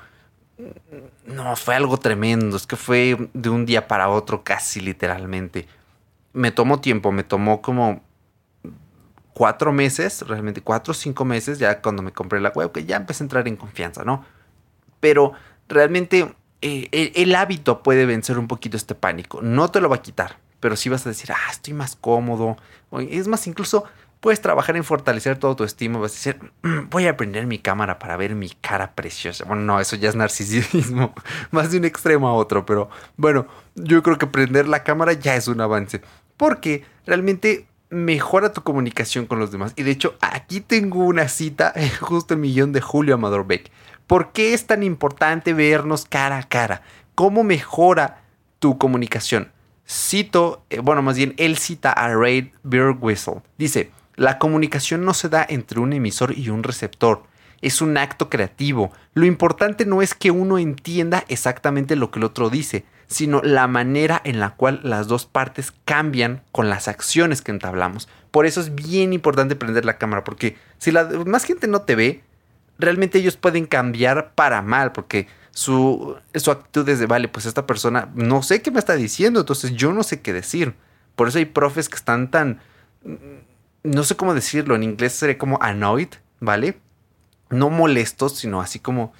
No, fue algo tremendo. Es que fue de un día para otro, casi literalmente. Me tomó tiempo, me tomó como cuatro meses, realmente cuatro o cinco meses, ya cuando me compré la web, que ya empecé a entrar en confianza, ¿no? Pero realmente eh, el, el, hábito puede vencer un poquito este pánico. No te lo va a quitar, pero sí vas a decir, ah, estoy más cómodo. Es más, incluso puedes trabajar en fortalecer todo tu estima. Vas a decir, mm, voy a prender mi cámara para ver mi cara preciosa. Bueno, no, eso ya es narcisismo, más de un extremo a otro, pero bueno, yo creo que prender la cámara ya es un avance, porque realmente mejora tu comunicación con los demás. Y de hecho, aquí tengo una cita justo el millón de Julio Amador Beck. ¿Por qué es tan importante vernos cara a cara? ¿Cómo mejora tu comunicación? Cito, eh, bueno, más bien, él cita a Ray Birgwhistle. Dice, la comunicación no se da entre un emisor y un receptor. Es un acto creativo. Lo importante no es que uno entienda exactamente lo que el otro dice, sino la manera en la cual las dos partes cambian con las acciones que entablamos. Por eso es bien importante prender la cámara, porque si la más gente no te ve, realmente ellos pueden cambiar para mal, porque su, su actitud es de, vale, pues esta persona no sé qué me está diciendo, entonces yo no sé qué decir. Por eso hay profes que están tan no sé cómo decirlo, en inglés sería como annoyed, ¿vale? No molestos, sino así como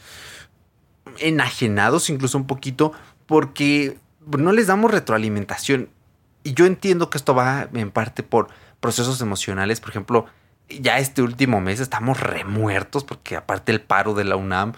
enajenados incluso un poquito porque no les damos retroalimentación. Y yo entiendo que esto va en parte por procesos emocionales, por ejemplo, ya este último mes estamos remuertos porque aparte el paro de la UNAM,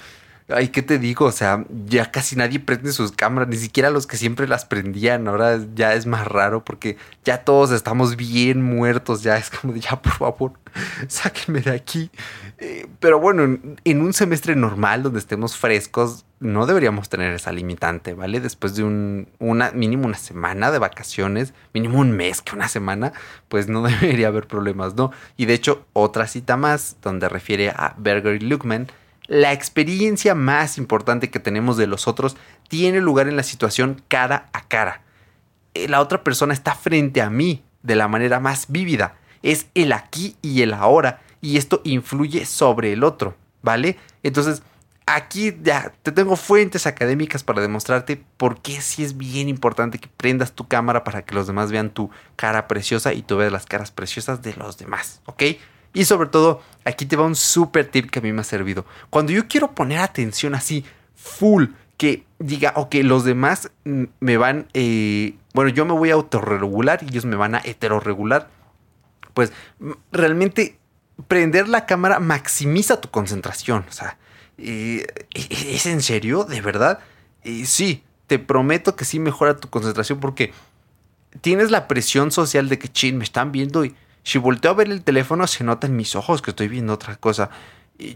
Ay, ¿qué te digo? O sea, ya casi nadie prende sus cámaras, ni siquiera los que siempre las prendían. Ahora ya es más raro porque ya todos estamos bien muertos. Ya es como de, ya, por favor, sáquenme de aquí. Eh, pero bueno, en, un semestre normal donde estemos frescos, no deberíamos tener esa limitante, ¿vale? Después de un una, mínimo una semana de vacaciones, mínimo un mes que una semana, pues no debería haber problemas, ¿no? Y de hecho, otra cita más donde refiere a Berger y Luckman la experiencia más importante que tenemos de los otros tiene lugar en la situación cara a cara. Eh, la otra persona está frente a mí de la manera más vívida. Es el aquí y el ahora. Y esto influye sobre el otro, ¿vale? Entonces, aquí ya te tengo fuentes académicas para demostrarte por qué sí es bien importante que prendas tu cámara para que los demás vean tu cara preciosa y tú veas las caras preciosas de los demás, ¿ok? Y sobre todo, aquí te va un super tip que a mí me ha servido. Cuando yo quiero poner atención así, full, que diga, ok, los demás me van, eh, bueno, yo me voy a autorregular y ellos me van a heterorregular, pues realmente prender la cámara maximiza tu concentración. O sea, eh, ¿es en serio? ¿De verdad? Eh, sí, te prometo que sí mejora tu concentración porque tienes la presión social de que, chin, me están viendo y si volteo a ver el teléfono, se nota en mis ojos que estoy viendo otra cosa.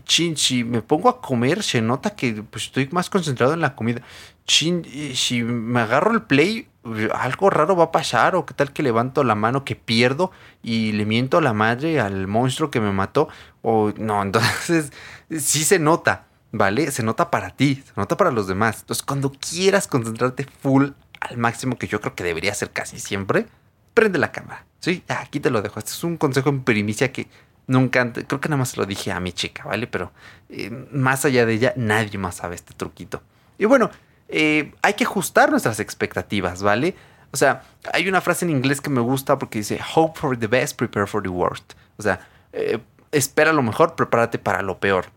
Chin, si me pongo a comer, se nota que pues, estoy más concentrado en la comida. Chin, si me agarro el play, algo raro va a pasar. O qué tal que levanto la mano que pierdo y le miento a la madre, al monstruo que me mató. O no, entonces sí se nota, ¿vale? Se nota para ti, se nota para los demás. Entonces, cuando quieras concentrarte full al máximo, que yo creo que debería ser casi siempre, prende la cámara. Sí, aquí te lo dejo. Este es un consejo en primicia que nunca, creo que nada más lo dije a mi chica, ¿vale? Pero eh, más allá de ella, nadie más sabe este truquito. Y bueno, eh, hay que ajustar nuestras expectativas, ¿vale? O sea, hay una frase en inglés que me gusta porque dice, hope for the best, prepare for the worst. O sea, eh, espera lo mejor, prepárate para lo peor.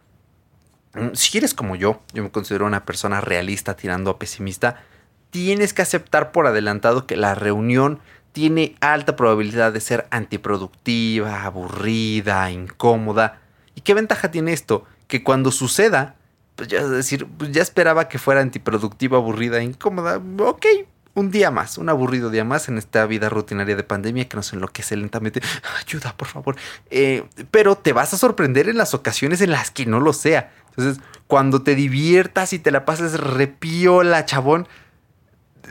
Mm, si eres como yo, yo me considero una persona realista tirando a pesimista, tienes que aceptar por adelantado que la reunión tiene alta probabilidad de ser antiproductiva, aburrida, incómoda. ¿Y qué ventaja tiene esto? Que cuando suceda, pues ya decir, pues ya esperaba que fuera antiproductiva, aburrida, incómoda. Ok, un día más, un aburrido día más en esta vida rutinaria de pandemia que nos enloquece lentamente. Ayuda, por favor. Eh, pero te vas a sorprender en las ocasiones en las que no lo sea. Entonces, cuando te diviertas y te la pases repiola, chabón,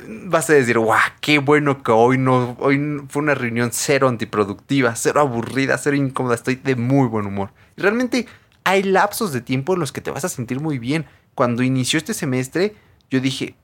vas a decir, guau, qué bueno que hoy no, hoy fue una reunión cero antiproductiva, cero aburrida, cero incómoda, estoy de muy buen humor. Y realmente hay lapsos de tiempo en los que te vas a sentir muy bien. Cuando inició este semestre, yo dije,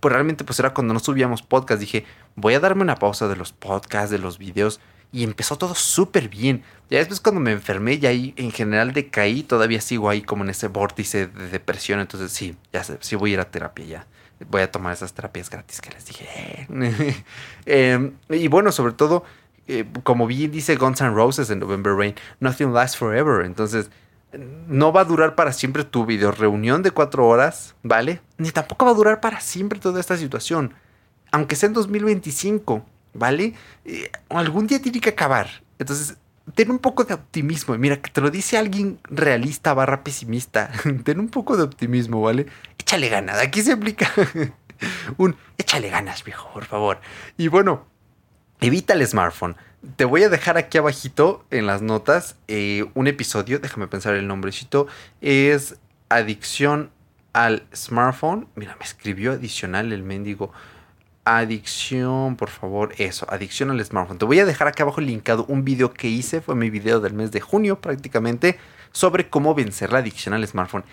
pues realmente pues era cuando no subíamos podcast, dije, voy a darme una pausa de los podcasts, de los videos, y empezó todo súper bien. Ya después cuando me enfermé y ahí en general decaí, todavía sigo ahí como en ese vórtice de depresión, entonces sí, ya sé, sí voy a ir a terapia ya. Voy a tomar esas terapias gratis que les dije. Em, y bueno, sobre todo, eh, como bien dice Guns N' Roses en November Rain, nothing lasts forever. Entonces, no va a durar para siempre tu video reunión de cuatro horas, ¿vale? Ni tampoco va a durar para siempre toda esta situación. Aunque sea en 2025, ¿vale? Eh, algún día tiene que acabar. Entonces, ten un poco de optimismo. Mira, que te lo dice alguien realista barra pesimista. ten un poco de optimismo, ¿vale? Échale ganas. Aquí se aplica un échale ganas, viejo, por favor. Y bueno, evita el smartphone. Te voy a dejar aquí abajito en las notas eh, un episodio, déjame pensar el nombrecito, es adicción al smartphone. Mira, me escribió adicional el mendigo. Adicción, por favor, eso, adicción al smartphone. Te voy a dejar aquí abajo linkado un video que hice, fue mi video del mes de junio prácticamente, sobre cómo vencer la adicción al smartphone.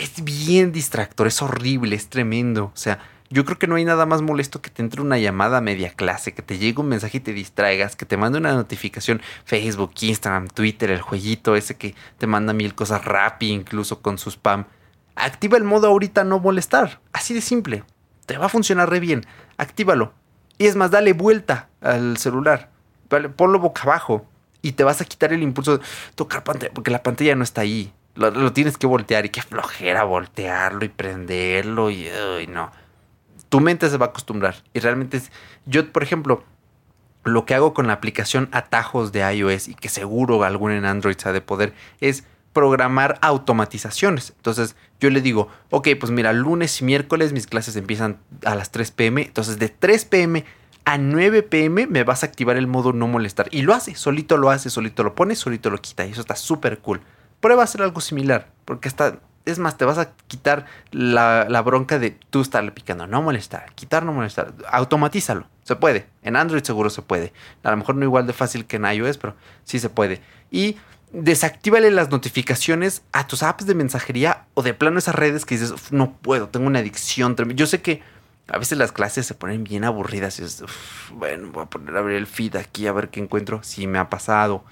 Es bien distractor, es horrible, es tremendo. O sea, yo creo que no hay nada más molesto que te entre una llamada media clase, que te llegue un mensaje y te distraigas, que te mande una notificación Facebook, Instagram, Twitter, el jueguito ese que te manda mil cosas rápido, incluso con su spam. Activa el modo ahorita no molestar, así de simple te va a funcionar re bien. Actívalo. Y es más, dale vuelta al celular. Ponlo boca abajo. Y te vas a quitar el impulso de tocar pantalla. Porque la pantalla no está ahí. Lo, tienes que voltear. Y qué flojera voltearlo y prenderlo. Y no. Tu mente se va a acostumbrar. Y realmente es. Yo, por ejemplo, lo que hago con la aplicación Atajos de iOS. Y que seguro algún en Android se ha de poder. Es programar automatizaciones. Entonces yo le digo, ok, pues mira, lunes y miércoles mis clases empiezan a las 3 pm. Entonces de 3 pm a 9 pm me vas a activar el modo no molestar. Y lo hace, solito lo hace, solito lo pone, solito lo quita. Y eso está súper cool. Prueba a hacer algo similar. Porque está... Es más, te vas a quitar la, la bronca de tú estarle picando. No molestar. Quitar, no molestar. Automatízalo. Se puede. En Android seguro se puede. A lo mejor no igual de fácil que en iOS, pero sí se puede. Y desactívale las notificaciones a tus apps de mensajería o de plano esas redes que dices, no puedo, tengo una adicción. Yo sé que a veces las clases se ponen bien aburridas y bueno, voy a poner a abrir el feed aquí a ver qué encuentro. Si me ha pasado.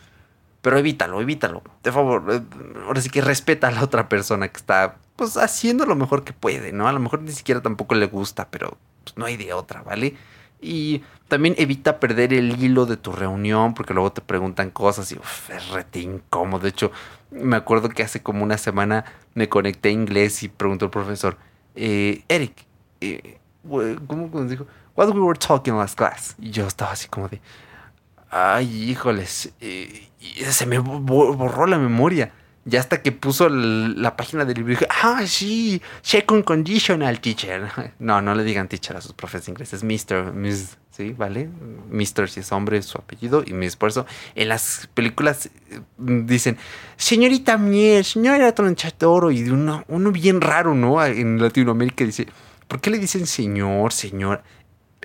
Pero evítalo, evítalo. De favor, eh, ahora sí que respeta a la otra persona que está pues haciendo lo mejor que puede, ¿no? A lo mejor ni siquiera tampoco le gusta, pero pues, no hay de otra, ¿vale? Y también evita perder el hilo de tu reunión porque luego te preguntan cosas y es rete incómodo. De hecho, me acuerdo que hace como una semana me conecté a inglés y preguntó el profesor, eh, Eric, eh, ¿cómo dijo? What we were talking last class. Y yo estaba así como de, ay, híjoles, eh, se me borró la memoria. Ya hasta que puso la página del libro, dije, ah, sí, second conditional teacher. No, no le digan teacher a sus profes de inglés, es Mr. Miss, ¿sí? ¿Vale? Mr. si es hombre, su apellido y mi esfuerzo. En las películas eh, dicen, señorita Miel, señora Tronchatoro, y de uno, uno bien raro, ¿no? En Latinoamérica dice, ¿por qué le dicen señor, señor?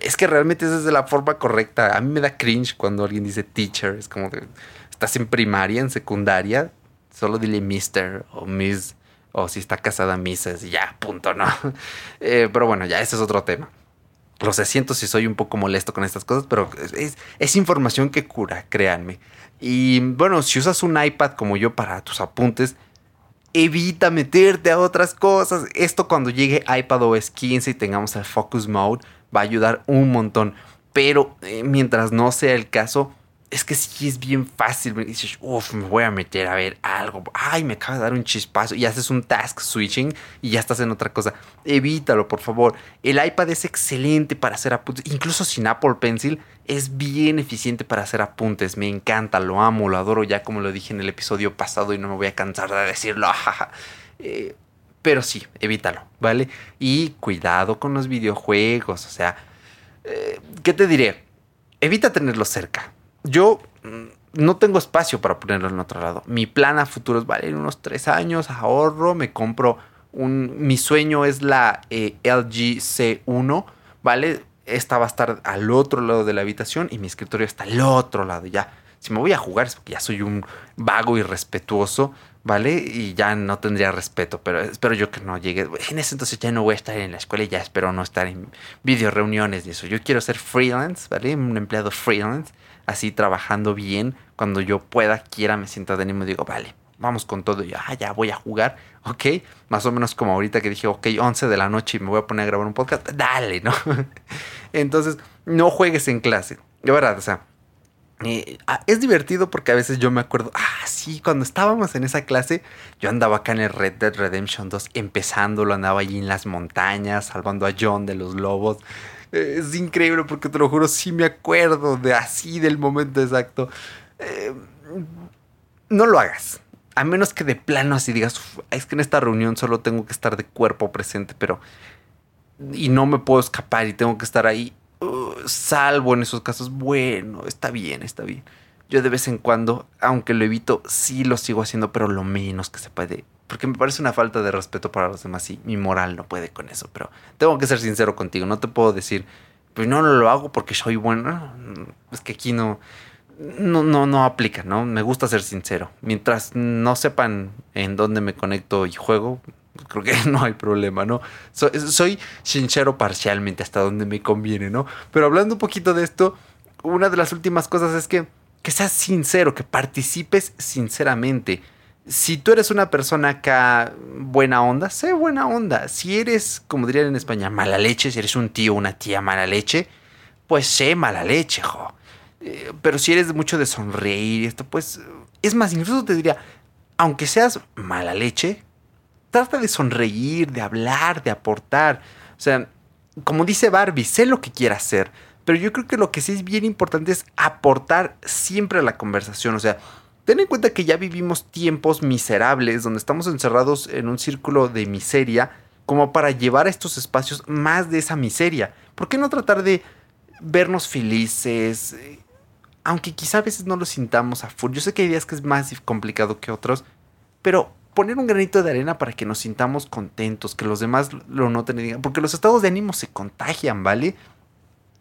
Es que realmente esa es la forma correcta. A mí me da cringe cuando alguien dice teacher. Es como que estás en primaria, en secundaria, Solo dile Mister o Miss. O si está casada, Misses. Y ya, punto, ¿no? Eh, pero bueno, ya ese es otro tema. Lo sé, siento si soy un poco molesto con estas cosas, pero es, es información que cura, créanme. Y bueno, si usas un iPad como yo para tus apuntes, evita meterte a otras cosas. Esto cuando llegue iPad OS 15 y tengamos el Focus Mode va a ayudar un montón. Pero eh, mientras no sea el caso, es que sí es bien fácil. Dices, uff, me voy a meter a ver algo. Ay, me acaba de dar un chispazo. Y haces un task switching y ya estás en otra cosa. Evítalo, por favor. El iPad es excelente para hacer apuntes. Incluso sin Apple Pencil es bien eficiente para hacer apuntes. Me encanta, lo amo, lo adoro. Ya como lo dije en el episodio pasado y no me voy a cansar de decirlo. Eh, pero sí, evítalo, ¿vale? Y cuidado con los videojuegos. O sea, eh, ¿qué te diré? Evita tenerlos cerca yo mm, no tengo espacio para ponerlo en otro lado. Mi plan a futuro vale, en unos tres años ahorro, me compro un... Mi sueño es la eh, LG C1, ¿vale? Esta va a estar al otro lado de la habitación y mi escritorio está al otro lado. Ya, si me voy a jugar es porque ya soy un vago irrespetuoso, ¿vale? Y ya no tendría respeto, pero espero yo que no llegue. En ese entonces ya no voy a estar en la escuela y ya espero no estar en video reuniones y eso. Yo quiero ser freelance, ¿vale? Un empleado freelance así trabajando bien. Cuando yo pueda, quiera, me sienta de ánimo y digo, vale, vamos con todo. Yo, ah, ya voy a jugar, ok. Más o menos como ahorita que dije, ok, 11 de la noche y me voy a poner a grabar un podcast, dale, ¿no? Entonces, no juegues en clase. De verdad, o sea, eh, ah, es divertido porque a veces yo me acuerdo, ah, sí, cuando estábamos en esa clase, yo andaba acá en el Red Dead Redemption 2, empezándolo, andaba allí en las montañas, salvando a John de los lobos. Es increíble porque te lo juro, sí me acuerdo de así del momento exacto. Eh, no lo hagas. A menos que de plano así digas, es que en esta reunión solo tengo que estar de cuerpo presente, pero... Y no me puedo escapar y tengo que estar ahí. Salvo en esos casos, bueno, está bien, está bien. Yo de vez en cuando, aunque lo evito, sí lo sigo haciendo, pero lo menos que se puede porque me parece una falta de respeto para los demás y mi moral no puede con eso, pero tengo que ser sincero contigo, no te puedo decir, pues no lo hago porque soy bueno, es que aquí no, no, no, no aplica, ¿no? Me gusta ser sincero. Mientras no sepan en dónde me conecto y juego, creo que no hay problema, ¿no? soy sincero parcialmente hasta donde me conviene, ¿no? Pero hablando un poquito de esto, una de las últimas cosas es que, que seas sincero, que participes sinceramente si tú eres una persona acá buena onda, sé buena onda. Si eres, como dirían en España, mala leche, si eres un tío una tía mala leche, pues sé mala leche, jo. Eh, pero si eres mucho de sonreír, esto, pues. Es más, incluso te diría, aunque seas mala leche, trata de sonreír, de hablar, de aportar. O sea, como dice Barbie, sé lo que quieras hacer. Pero yo creo que lo que sí es bien importante es aportar siempre a la conversación. O sea, Ten en cuenta que ya vivimos tiempos miserables donde estamos encerrados en un círculo de miseria como para llevar a estos espacios más de esa miseria. ¿Por qué no tratar de vernos felices? Aunque quizá a veces no lo sintamos a full. Yo sé que hay días que es más complicado que otros, pero poner un granito de arena para que nos sintamos contentos, que los demás lo noten y digan, porque los estados de ánimo se contagian, ¿vale?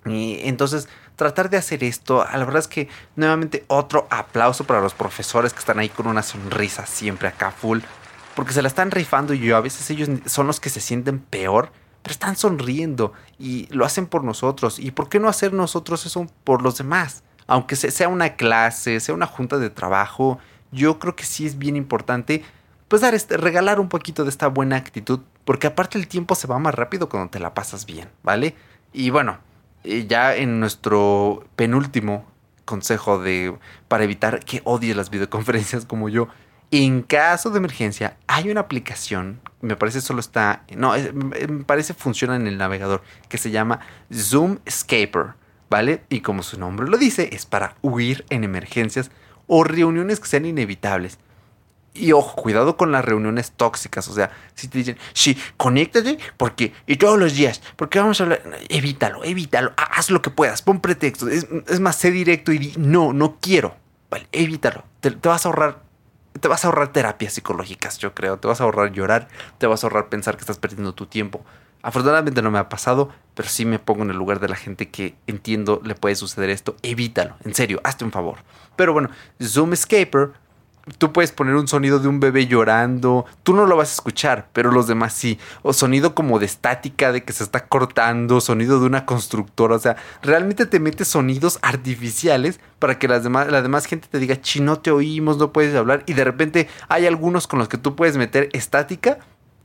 Y entonces, tratar de hacer esto, la verdad es que nuevamente otro aplauso para los profesores que están ahí con una sonrisa siempre acá full, porque se la están rifando y yo a veces ellos son los que se sienten peor, pero están sonriendo y lo hacen por nosotros. ¿Y por qué no hacer nosotros eso por los demás? Aunque sea una clase, sea una junta de trabajo, yo creo que sí es bien importante pues dar este, regalar un poquito de esta buena actitud, porque aparte el tiempo se va más rápido cuando te la pasas bien, ¿vale? Y bueno, ya en nuestro penúltimo consejo de para evitar que odies las videoconferencias como yo, en caso de emergencia hay una aplicación, me parece solo está, no, me parece funciona en el navegador que se llama Zoom Escaper, ¿vale? Y como su nombre lo dice, es para huir en emergencias o reuniones que sean inevitables. Y ojo, cuidado con las reuniones tóxicas. O sea, si te dicen, sí, conéctate, porque, y todos los días, porque vamos a hablar, evítalo, evítalo, haz lo que puedas, pon pretextos. Es, más, sé directo y no, no quiero. Vale, evítalo. Te, vas a ahorrar, te vas a ahorrar terapias psicológicas, yo creo. Te vas a ahorrar llorar, te vas a ahorrar pensar que estás perdiendo tu tiempo. Afortunadamente no me ha pasado, pero sí me pongo en el lugar de la gente que entiendo le puede suceder esto. Evítalo, en serio, hazte un favor. Pero bueno, Zoom Escaper tú puedes poner un sonido de un bebé llorando, tú no lo vas a escuchar, pero los demás sí. O sonido como de estática, de que se está cortando, sonido de una constructora, o sea, realmente te metes sonidos artificiales para que las demás, la demás gente te diga, chi, no te oímos, no puedes hablar, y de repente hay algunos con los que tú puedes meter estática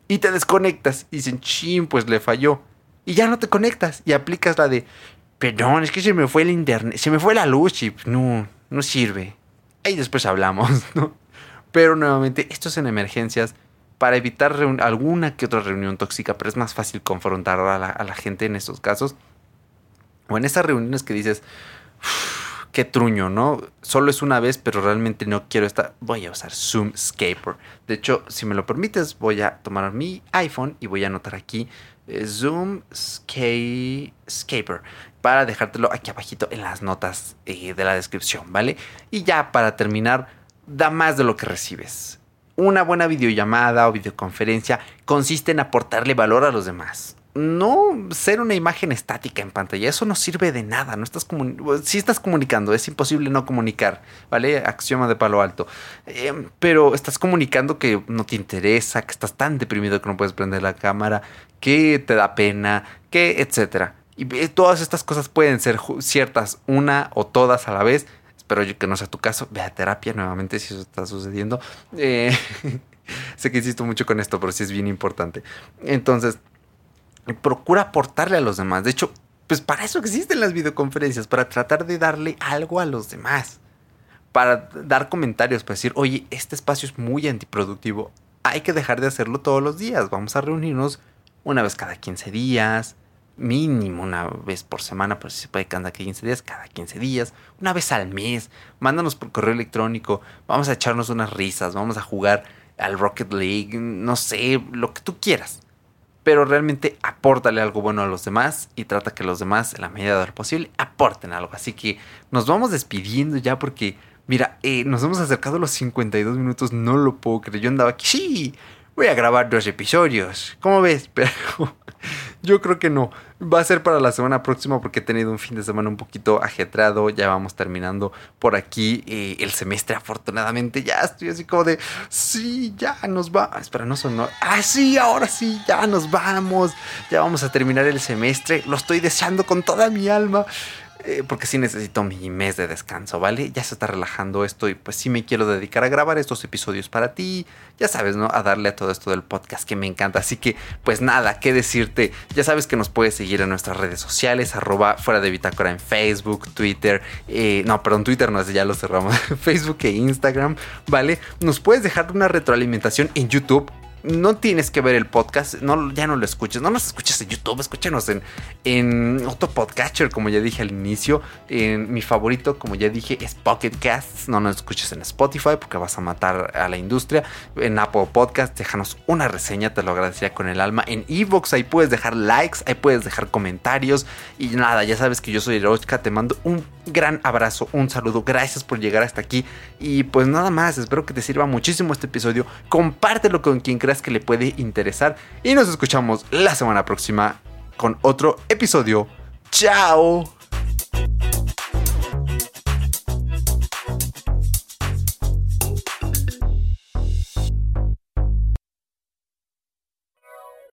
y te desconectas y dicen, chin, pues le falló. Y ya no te conectas y aplicas la de, perdón, es que se me fue el internet, se me fue la luz no, no sirve y después hablamos, ¿no? Pero nuevamente, esto es en emergencias para evitar alguna que otra reunión tóxica, pero es más fácil confrontar a la, gente en estos casos. O en esas reuniones que dices, qué truño, ¿no? Solo es una vez, pero realmente no quiero estar. Voy a usar Zoom Scaper. De hecho, si me lo permites, voy a tomar mi iPhone y voy a anotar aquí eh, Zoom Scaper para dejártelo aquí abajito en las notas eh, de la descripción, ¿vale? Y ya para terminar, da más de lo que recibes. Una buena videollamada o videoconferencia consiste en aportarle valor a los demás. No ser una imagen estática en pantalla, eso no sirve de nada. No estás si estás comunicando, es imposible no comunicar, ¿vale? Axioma de palo alto. Eh, pero estás comunicando que no te interesa, que estás tan deprimido que no puedes prender la cámara, que te da pena, que etcétera. Y todas estas cosas pueden ser ciertas una o todas a la vez. Espero que no sea tu caso. Ve a terapia nuevamente si eso está sucediendo. Eh, sé que insisto mucho con esto, pero sí es bien importante. Entonces, procura aportarle a los demás. De hecho, pues para eso existen las videoconferencias, para tratar de darle algo a los demás. Para dar comentarios, para decir, oye, este espacio es muy antiproductivo. Hay que dejar de hacerlo todos los días. Vamos a reunirnos una vez cada 15 días mínimo una vez por semana, pero si se puede cada 15 días, cada 15 días, una vez al mes, mándanos por correo electrónico, vamos a echarnos unas risas, vamos a jugar al Rocket League, no sé, lo que tú quieras. Pero realmente apórtale algo bueno a los demás y trata que los demás, en la medida de lo posible, aporten algo. Así que nos vamos despidiendo ya porque, mira, eh, nos hemos acercado a los 52 minutos, no lo puedo creer. Yo andaba sí, voy a grabar dos episodios. ¿Cómo ves? Pero yo creo que no. Va a ser para la semana próxima porque he tenido un fin de semana un poquito ajetreado. Ya vamos terminando por aquí eh, el semestre. Afortunadamente ya estoy así como de, sí, ya nos va. Espera, no sonó. Ah, sí, ahora sí, ya nos vamos. Ya vamos a terminar el semestre. Lo estoy deseando con toda mi alma. Eh, porque sí necesito mi mes de descanso, ¿vale? Ya se está relajando esto y pues sí me quiero dedicar a grabar estos episodios para ti, ya sabes, ¿no? A darle a todo esto del podcast que me encanta. Así que pues nada, ¿qué decirte? Ya sabes que nos puedes seguir en nuestras redes sociales, arroba fuera de bitácora en Facebook, Twitter, eh, no, perdón, Twitter no, ya lo cerramos, Facebook e Instagram, ¿vale? Nos puedes dejar una retroalimentación en YouTube no tienes que ver el podcast, no, ya no lo escuches, no nos escuches en YouTube, escúchanos en, en otro podcatcher, como ya dije al inicio. En mi favorito, como ya dije, es Pocket Casts. No nos escuches en Spotify porque vas a matar a la industria. En Apple Podcast, déjanos una reseña, te lo agradecería con el alma. En Evox, ahí puedes dejar likes, ahí puedes dejar comentarios. Y nada, ya sabes que yo soy Erochka, te mando un gran abrazo, un saludo, gracias por llegar hasta aquí. Y pues nada más, espero que te sirva muchísimo este episodio. Compártelo con quien que le puede interesar. Y nos escuchamos la semana próxima con otro episodio. ¡Chao!